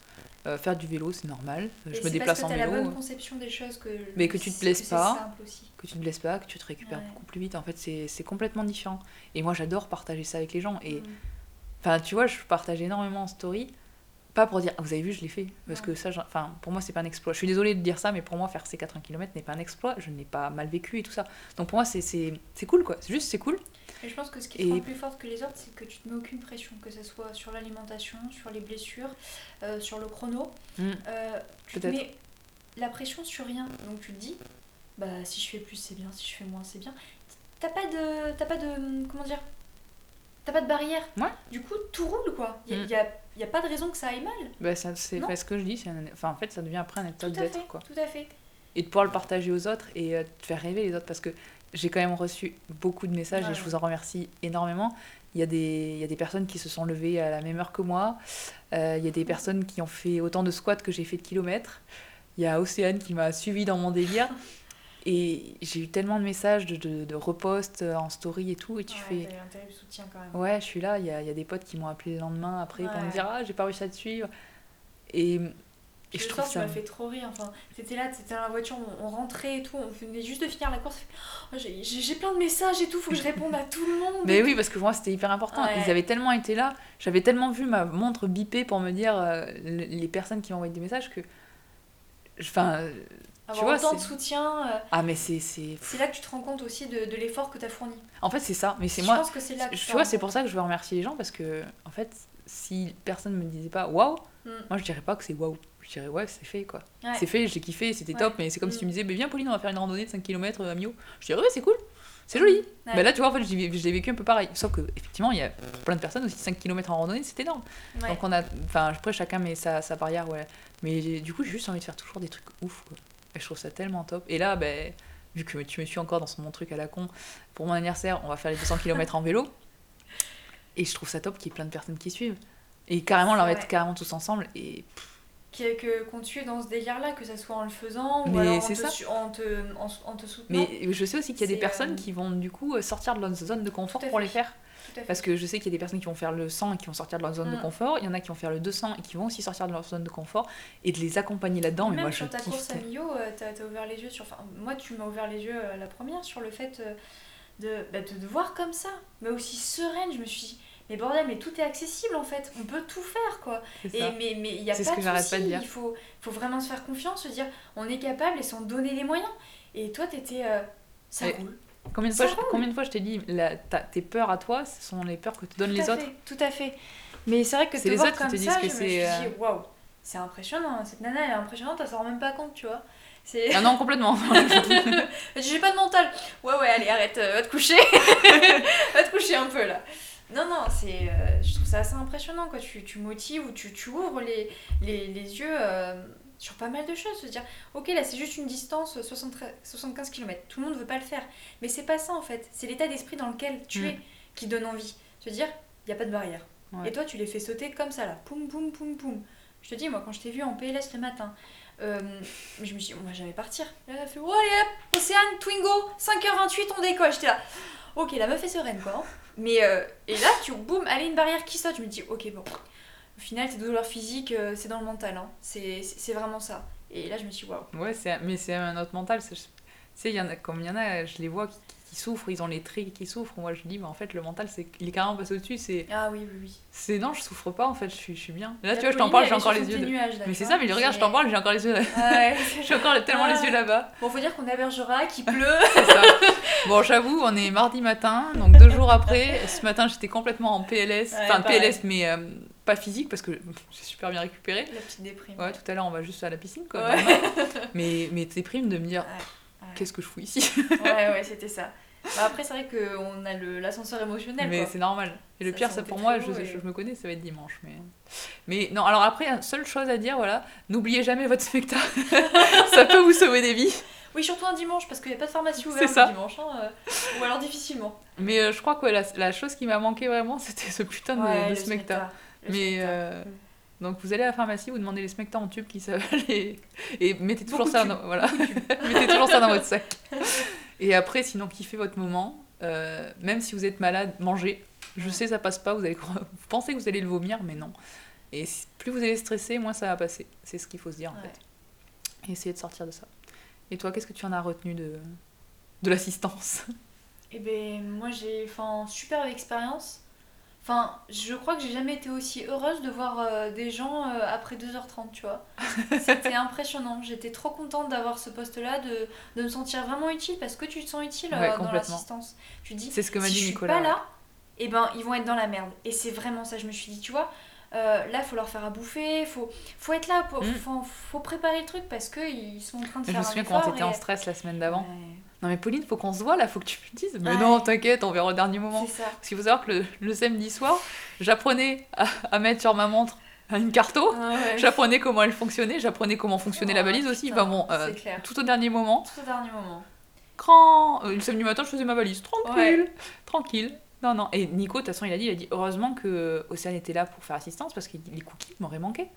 Euh, faire du vélo, c'est normal. Et je me déplace parce en que vélo. la bonne conception des choses que. Mais que tu te blesses pas. Que tu ne te blesses pas, que tu te récupères Ouais. beaucoup plus vite. En fait, c'est c'est complètement différent. Et moi, j'adore partager ça avec les gens. Et Mm. enfin, tu vois, je partage énormément en story. Pas pour dire, Ah, vous avez vu, je l'ai fait. Parce que ça, enfin, pour moi, c'est pas un exploit. Je suis désolée de dire ça, mais pour moi, faire ces 80 km n'est pas un exploit. Je n'ai pas mal vécu et tout ça. Donc pour moi, c'est- cool, quoi. C'est juste, c'est cool. Et je pense que ce qui Et- te rend plus forte que les autres, c'est que tu te mets aucune pression, que ce soit sur l'alimentation, sur les blessures, euh, sur le chrono. Mm. Euh, tu te mets la pression sur rien. Donc tu te dis, bah si je fais plus c'est bien, si je fais moins c'est bien. T'as pas de, t'as pas de, comment dire, t'as pas de barrière. Ouais. Du coup tout roule quoi. Il y, a- Mm. y a, y a pas de raison que ça aille mal. Bah, ça, c'est ce que je dis. un- Enfin, en fait, ça devient après un état d'être, tout à fait. et de pouvoir le partager aux autres et euh, de faire rêver les autres parce que j'ai quand même reçu beaucoup de messages Ouais, et je vous en remercie énormément. Il y, a des, il y a des personnes qui se sont levées à la même heure que moi. Euh, il y a des personnes qui ont fait autant de squats que j'ai fait de kilomètres. Il y a Océane qui m'a suivi dans mon délire. Et j'ai eu tellement de messages de, de, de reposts euh, en story et tout. Et tu Ouais, fais, soutien quand même. ouais, je suis là. Il y a, y a des potes qui m'ont appelé le lendemain après pour me dire, ah, j'ai pas réussi à te suivre. Et, je le trouve ça. m'as fait trop rire. Enfin, t'étais là, t'étais dans la voiture, on, on rentrait et tout, on venait juste de finir la course. Oh, j'ai- plein de messages et tout, faut que je réponde à tout le monde. Mais oui, parce que pour moi c'était hyper important. Ouais. Ils avaient tellement été là, j'avais tellement vu ma montre biper pour me dire euh, le- les personnes qui m'envoyaient des messages que. Enfin. Euh, Avoir vois, autant de soutien, euh, Ah, mais c'est. c'est- là que tu te rends compte aussi de, de l'effort que t'as fourni. En fait, c'est ça. Mais c'est Je moi. pense que c'est là que Tu vois, c'est pour ça que je veux remercier les gens parce que, en fait, si personne me disait pas waouh, Mm. moi je dirais pas que c'est waouh. Je dirais ouais, c'est fait quoi. Ouais. C'est fait, j'ai kiffé, c'était Ouais. top. Mais c'est comme si Mm. tu me disais, bah, viens Pauline, on va faire une randonnée de 5 km à Mio. Je dirais ouais, c'est cool. C'est joli. Ouais. Bah là, tu vois, en fait, je l'ai je vécu un peu pareil. Sauf que, effectivement, il y a plein de personnes aussi, 5 km en randonnée, c'est énorme. Donc on a, enfin après chacun met sa, sa barrière, ouais. Mais du coup j'ai juste envie de faire toujours des trucs ouf. Quoi. Et je trouve ça tellement top. Et là, ben, vu que tu me suis encore dans mon truc à la con, pour mon anniversaire, on va faire les 200 km en vélo. Et je trouve ça top qu'il y ait plein de personnes qui suivent. Et carrément, on va Ouais. être carrément tous ensemble. Et Que- que- Qu'on te suive dans ce délire-là, que ça soit en le faisant ou Mais alors en te, ça. su- en, te, en, en te soutenant. mais je sais aussi qu'il y a des personnes euh, qui vont du coup sortir de leur zone de confort pour les faire. Parce que je sais qu'il y a des personnes qui vont faire le 100 et qui vont sortir de leur zone de Mm. confort. Il y en a qui vont faire le 200 et qui vont aussi sortir de leur zone de confort. Et de les accompagner là-dedans. Mais moi, sur je ta course à Millau, euh, t'as t'as ouvert les yeux sur. Enfin, moi, tu m'as ouvert les yeux euh, la première sur le fait euh, de, bah, de te voir comme ça, mais aussi sereine. Je me suis dit, mais bordel, mais tout est accessible en fait. On peut tout faire quoi. C'est Et, mais mais il y a pas ce que de souci. pas de dire. Il faut, faut vraiment se faire confiance, se dire, on est capable et s'en donner les moyens. Et toi, t'étais. euh, ça Et- roule. Combien de, fois je, combien de fois je t'ai dit, la- ta- tes peurs à toi, ce sont les peurs que te donnent Tout les autres fait, tout à fait. Mais c'est vrai que C'est te les voir autres qui comme te disent ça, que je me c'est, suis euh, waouh, c'est impressionnant. Cette nana, elle est impressionnante, elle s'en rend même pas compte, tu vois. Ah non, complètement. J'ai pas de mental. Ouais, ouais, allez, arrête, euh, va te coucher. va te coucher un peu là. Non, non, c'est, euh, je trouve ça assez impressionnant quoi. Tu, tu motives ou tu, tu ouvres les, les, les yeux euh, sur pas mal de choses. Se dire, ok, là c'est juste une distance 73 75 km. Tout le monde veut pas le faire. Mais c'est pas ça en fait. C'est l'état d'esprit dans lequel tu Mm. es qui donne envie. Se dire, il y a pas de barrière. Ouais. Et toi, tu les fais sauter comme ça là. Poum, poum, poum, poum. Je te dis, moi, quand je t'ai vu en PLS le matin, euh, je me suis dit, on va jamais partir. Là, elle a fait, oh, allez hop, Océane, Twingo, 5h28, on décolle. J'étais là, ok, la meuf est sereine, quoi. hein. Mais, euh, et là, tu, boum, allez, une barrière qui saute. Je me dis, ok, bon. Au final, tes douleurs physiques, euh, c'est dans le mental. Hein. C'est vraiment ça. Et là, je me suis dit, waouh. ouais, mais c'est un autre mental. Tu sais, il y en a, comme il y en a, je les vois qui, qui souffrent, ils ont les traits qui souffrent. Moi, je dis, mais en fait, le mental, c'est, il est carrément passé au-dessus. C'est, Ah oui, oui, oui. c'est non, je souffre pas, en fait, je suis, je suis bien. Là, La tu vois, je t'en parle, j'ai encore les yeux. de- nuage, là, Mais tu c'est ça, mais regarde, je t'en parle, j'ai encore les yeux. Ouais. j'ai encore tellement les Ah. yeux là-bas. Bon, faut dire qu'on est à Bergerac, qu'il pleut. C'est ça. Bon, j'avoue, on est mardi matin, donc deux jours après. Ce matin, j'étais complètement en PLS. Ouais, enfin, pareil. PLS, mais euh, pas physique parce que j'ai super bien récupéré. La petite déprime. Ouais, tout à l'heure, on va juste à la piscine, quoi. Ouais. Mais, mais t'es prime de me dire, Ouais. qu'est-ce que je fous ici? Ouais, ouais, c'était ça. Bah après, c'est vrai qu'on a l'ascenseur émotionnel. Mais c'est normal. Et le Ça pire, c'est pour moi, je, et- je me connais, ça va être dimanche. Mais, mais non, alors après, seule chose à dire, voilà, n'oubliez jamais votre spectacle. ça peut vous sauver des vies. Oui, surtout un dimanche, parce qu'il n'y a pas de pharmacie ouverte ça. le dimanche. hein, euh, ou alors difficilement. Mais euh, je crois que la, la chose qui m'a manqué vraiment, c'était ce putain de, Ouais, de smecta, Mais euh, Donc vous allez à la pharmacie, vous demandez les smecta en tube qui s'avalent et, et mettez toujours Beaucoup ça dans, voilà. mettez toujours ça dans votre sac. Et après, sinon, kiffez votre moment. Euh, même si vous êtes malade, mangez. Je sais, ça passe pas. Vous, allez, vous pensez que vous allez le vomir, mais non. Et plus vous allez stresser, moins ça va passer. C'est ce qu'il faut se dire en Ouais. fait. Et essayer de sortir de ça. Et toi, qu'est-ce que tu en as retenu de, de l'assistance? Et ben moi j'ai enfin super expérience. Enfin, je crois que j'ai jamais été aussi heureuse de voir euh, des gens euh, après 2h30, tu vois. C'était impressionnant. J'étais trop contente d'avoir ce poste-là, de, de me sentir vraiment utile parce que tu te sens utile euh, Ouais, dans complètement. l'assistance. Tu dis, C'est ce que m'a si dit je Nicolas. suis pas là, et ben ils vont être dans la merde. Et c'est vraiment ça. Je me suis dit, tu vois, euh, là faut leur faire à bouffer, faut, faut être là, faut, Mm. faut, faut préparer le truc parce qu'ils sont en train de Je faire me un souviens quand t'étais en stress la semaine d'avant. Ouais, Non mais Pauline, faut qu'on se voit là, faut que tu me dises. Mais Ouais. non, t'inquiète, on verra au dernier moment. c'est ça. Parce qu'il faut savoir que le, le samedi soir, j'apprenais à, à mettre sur ma montre une carto. Ouais. J'apprenais comment elle fonctionnait, j'apprenais comment fonctionnait la Oh, valise aussi. Enfin bon, euh, c'est clair. tout au dernier moment, Tout au dernier moment. grand. euh, le samedi matin, je faisais ma valise, tranquille, tranquille. Non, non. Et Nico, de toute façon, il a dit, il a dit heureusement que Océane était là pour faire assistance parce que les cookies m'auraient manqué.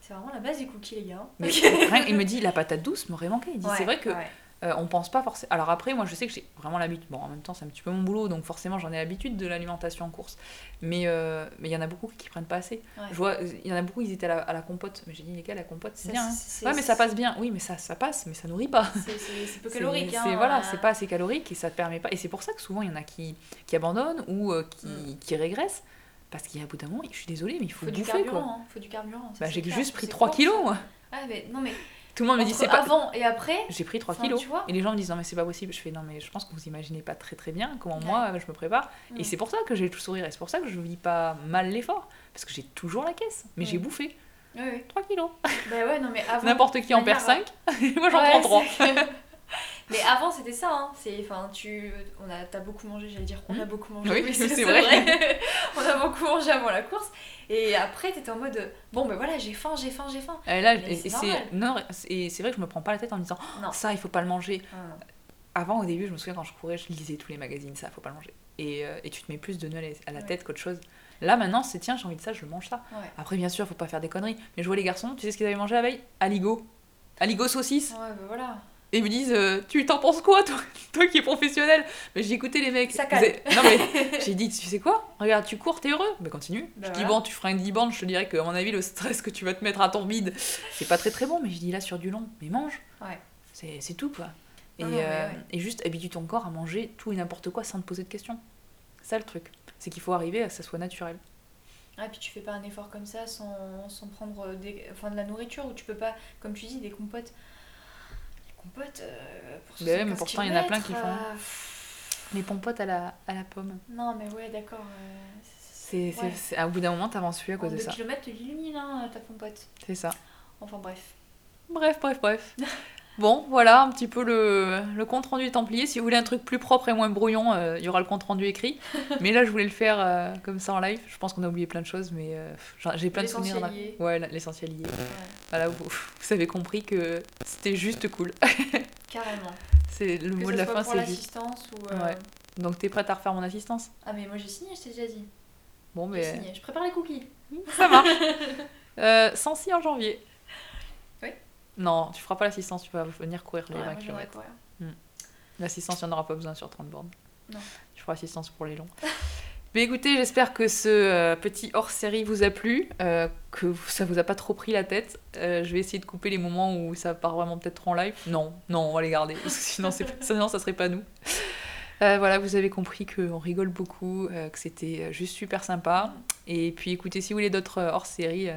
C'est vraiment la base des cookies, les gars. Mais il me dit la patate douce m'aurait manqué. Il dit Ouais, c'est vrai que ouais. Euh, on pense pas forcément. Alors après, moi je sais que j'ai vraiment l'habitude. Bon, en même temps, c'est un petit peu mon boulot, donc forcément j'en ai l'habitude de l'alimentation en course. Mais euh, mais il y en a beaucoup qui prennent pas assez. Ouais. Je vois, il y en a beaucoup, ils étaient à la, à la compote. Mais j'ai dit, les gars, la compote, c'est bien. hein. Ouais, mais ça passe bien. Oui, mais ça, ça passe, mais ça nourrit pas. C'est peu calorique. hein, voilà, euh, c'est pas assez calorique et ça te permet pas. Et c'est pour ça que souvent il y en a qui, qui abandonnent ou euh, qui, Mm. qui régressent. Parce qu'il y a un bout d'un moment, je suis désolée, mais il faut, Faut du bouffer carburant. quoi. hein, Faut du carburant. Bah, j'ai juste pris ces 3 courses. kilos moi. Ah, mais non, mais Tout le monde me dit c'est pas. avant et après. J'ai pris 3 Enfin, kilos. tu vois. Et les gens me disent non mais c'est pas possible. Je fais non mais je pense que vous imaginez pas très très bien comment Ouais. moi je me prépare. Et Mm. c'est pour ça que j'ai le sourire et c'est pour ça que je vis pas mal l'effort. Parce que j'ai toujours la caisse. Mais j'ai Mm. bouffé Oui, oui. 3 kilos. Bah ouais, non, mais avant. N'importe qui en perd 5. moi j'en Ouais, prends 3. Mais avant c'était ça, hein. c'est, enfin, tu, on a, t'as beaucoup mangé, j'allais dire, on a Hmm. beaucoup mangé. Oui, c'est, c'est c'est vrai. vrai. on a beaucoup mangé avant la course, et après t'étais en mode, bon ben voilà, j'ai faim, j'ai faim, j'ai faim. Et là, Mais et- c'est c'est non, et c'est vrai que je me prends pas la tête en me disant Non. ça il faut pas le manger. Non. Avant au début, je me souviens quand je courais, je lisais tous les magazines ça faut pas le manger. Et, euh, et tu te mets plus de nœuds à la- Ouais. tête qu'autre chose. Là maintenant, c'est tiens, j'ai envie de ça, je mange ça. Ouais. Après bien sûr, faut pas faire des conneries, mais je vois les garçons, tu sais ce qu'ils avaient mangé la veille? Aligo. Aligo saucisse. Ouais, bah voilà. Et ils me disent, euh, tu t'en penses quoi, toi, toi qui es professionnel? Mais j'ai écouté les mecs. Ça calme. Non mais j'ai dit, tu sais quoi? Regarde, tu cours, t'es heureux Mais continue. Bah je dis, voilà. bon, tu feras une 10 bandes, je te dirais que, à mon avis, le stress que tu vas te mettre à ton bide, c'est pas très très bon. Mais je dis, là, sur du long, mais mange. Ouais. C'est tout, quoi. Et, euh, et juste habitue ton corps à manger tout et n'importe quoi sans te poser de questions. C'est ça le truc. C'est qu'il faut arriver à ce que ça soit naturel. Ah, puis tu fais pas un effort comme ça sans, sans prendre des, enfin, de la nourriture ou tu peux pas, comme tu dis, des compotes. Les compotes, euh, pour Mais ouais, 75 mais pourtant, il y en a plein qui kilomètres, font. euh, Les pompotes à la, à la pomme. Non, mais ouais, d'accord. euh, C'est, ouais. à bout d'un moment, t'avances plus à En cause de 2 ça. km, tu l'illumines, hein, ta pompote. C'est ça. Enfin bref. Bref, bref, bref. Bon, voilà un petit peu le, le compte rendu des Templiers. Si vous voulez un truc plus propre et moins brouillon, euh, il y aura le compte rendu écrit. mais là, je voulais le faire euh, comme ça en live. Je pense qu'on a oublié plein de choses, mais euh, j'ai plein de souvenirs. Là. Ouais, l'essentiel y est. Ouais, Voilà, vous, vous avez compris que c'était juste cool. carrément. C'est le Que mot de la soit fin, c'est juste. l'assistance ou. Ouais. Donc, t'es prête à refaire mon assistance? Ah, mais moi j'ai signé, je t'ai déjà dit. Bon, J'ai mais signé. Je prépare les cookies. ça marche. euh, Sancy en janvier. Non, tu feras pas l'assistance, tu vas venir courir les Ouais, 20 moi, j'aimerais km. courir. L'assistance, il n'y en aura pas besoin sur 30 bornes. Non. Tu feras assistance pour les longs. Mais écoutez, j'espère que ce euh, petit hors-série vous a plu, euh, que ça vous a pas trop pris la tête. Euh, je vais essayer de couper les moments où ça part vraiment peut-être trop en live. Non, non, on va les garder, parce que sinon, sinon ça serait pas nous. Euh, voilà, vous avez compris qu'on rigole beaucoup, euh, que c'était euh, juste super sympa. Et puis écoutez, si vous voulez d'autres hors-série,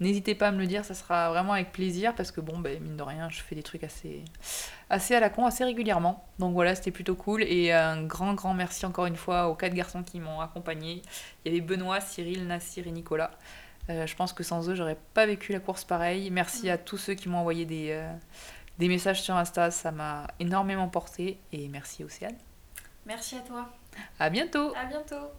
n'hésitez pas à me le dire, ça sera vraiment avec plaisir, parce que bon, ben, mine de rien, je fais des trucs assez, assez à la con, assez régulièrement. Donc voilà, c'était plutôt cool. Et un grand, grand merci encore une fois aux quatre garçons qui m'ont accompagné. Il y avait Benoît, Cyril, Nassir et Nicolas. Je pense que sans eux, j'aurais pas vécu la course pareil. Merci à tous ceux qui m'ont envoyé des, des messages sur Insta, ça m'a énormément porté. Et merci Océane. Merci à toi. À bientôt À bientôt.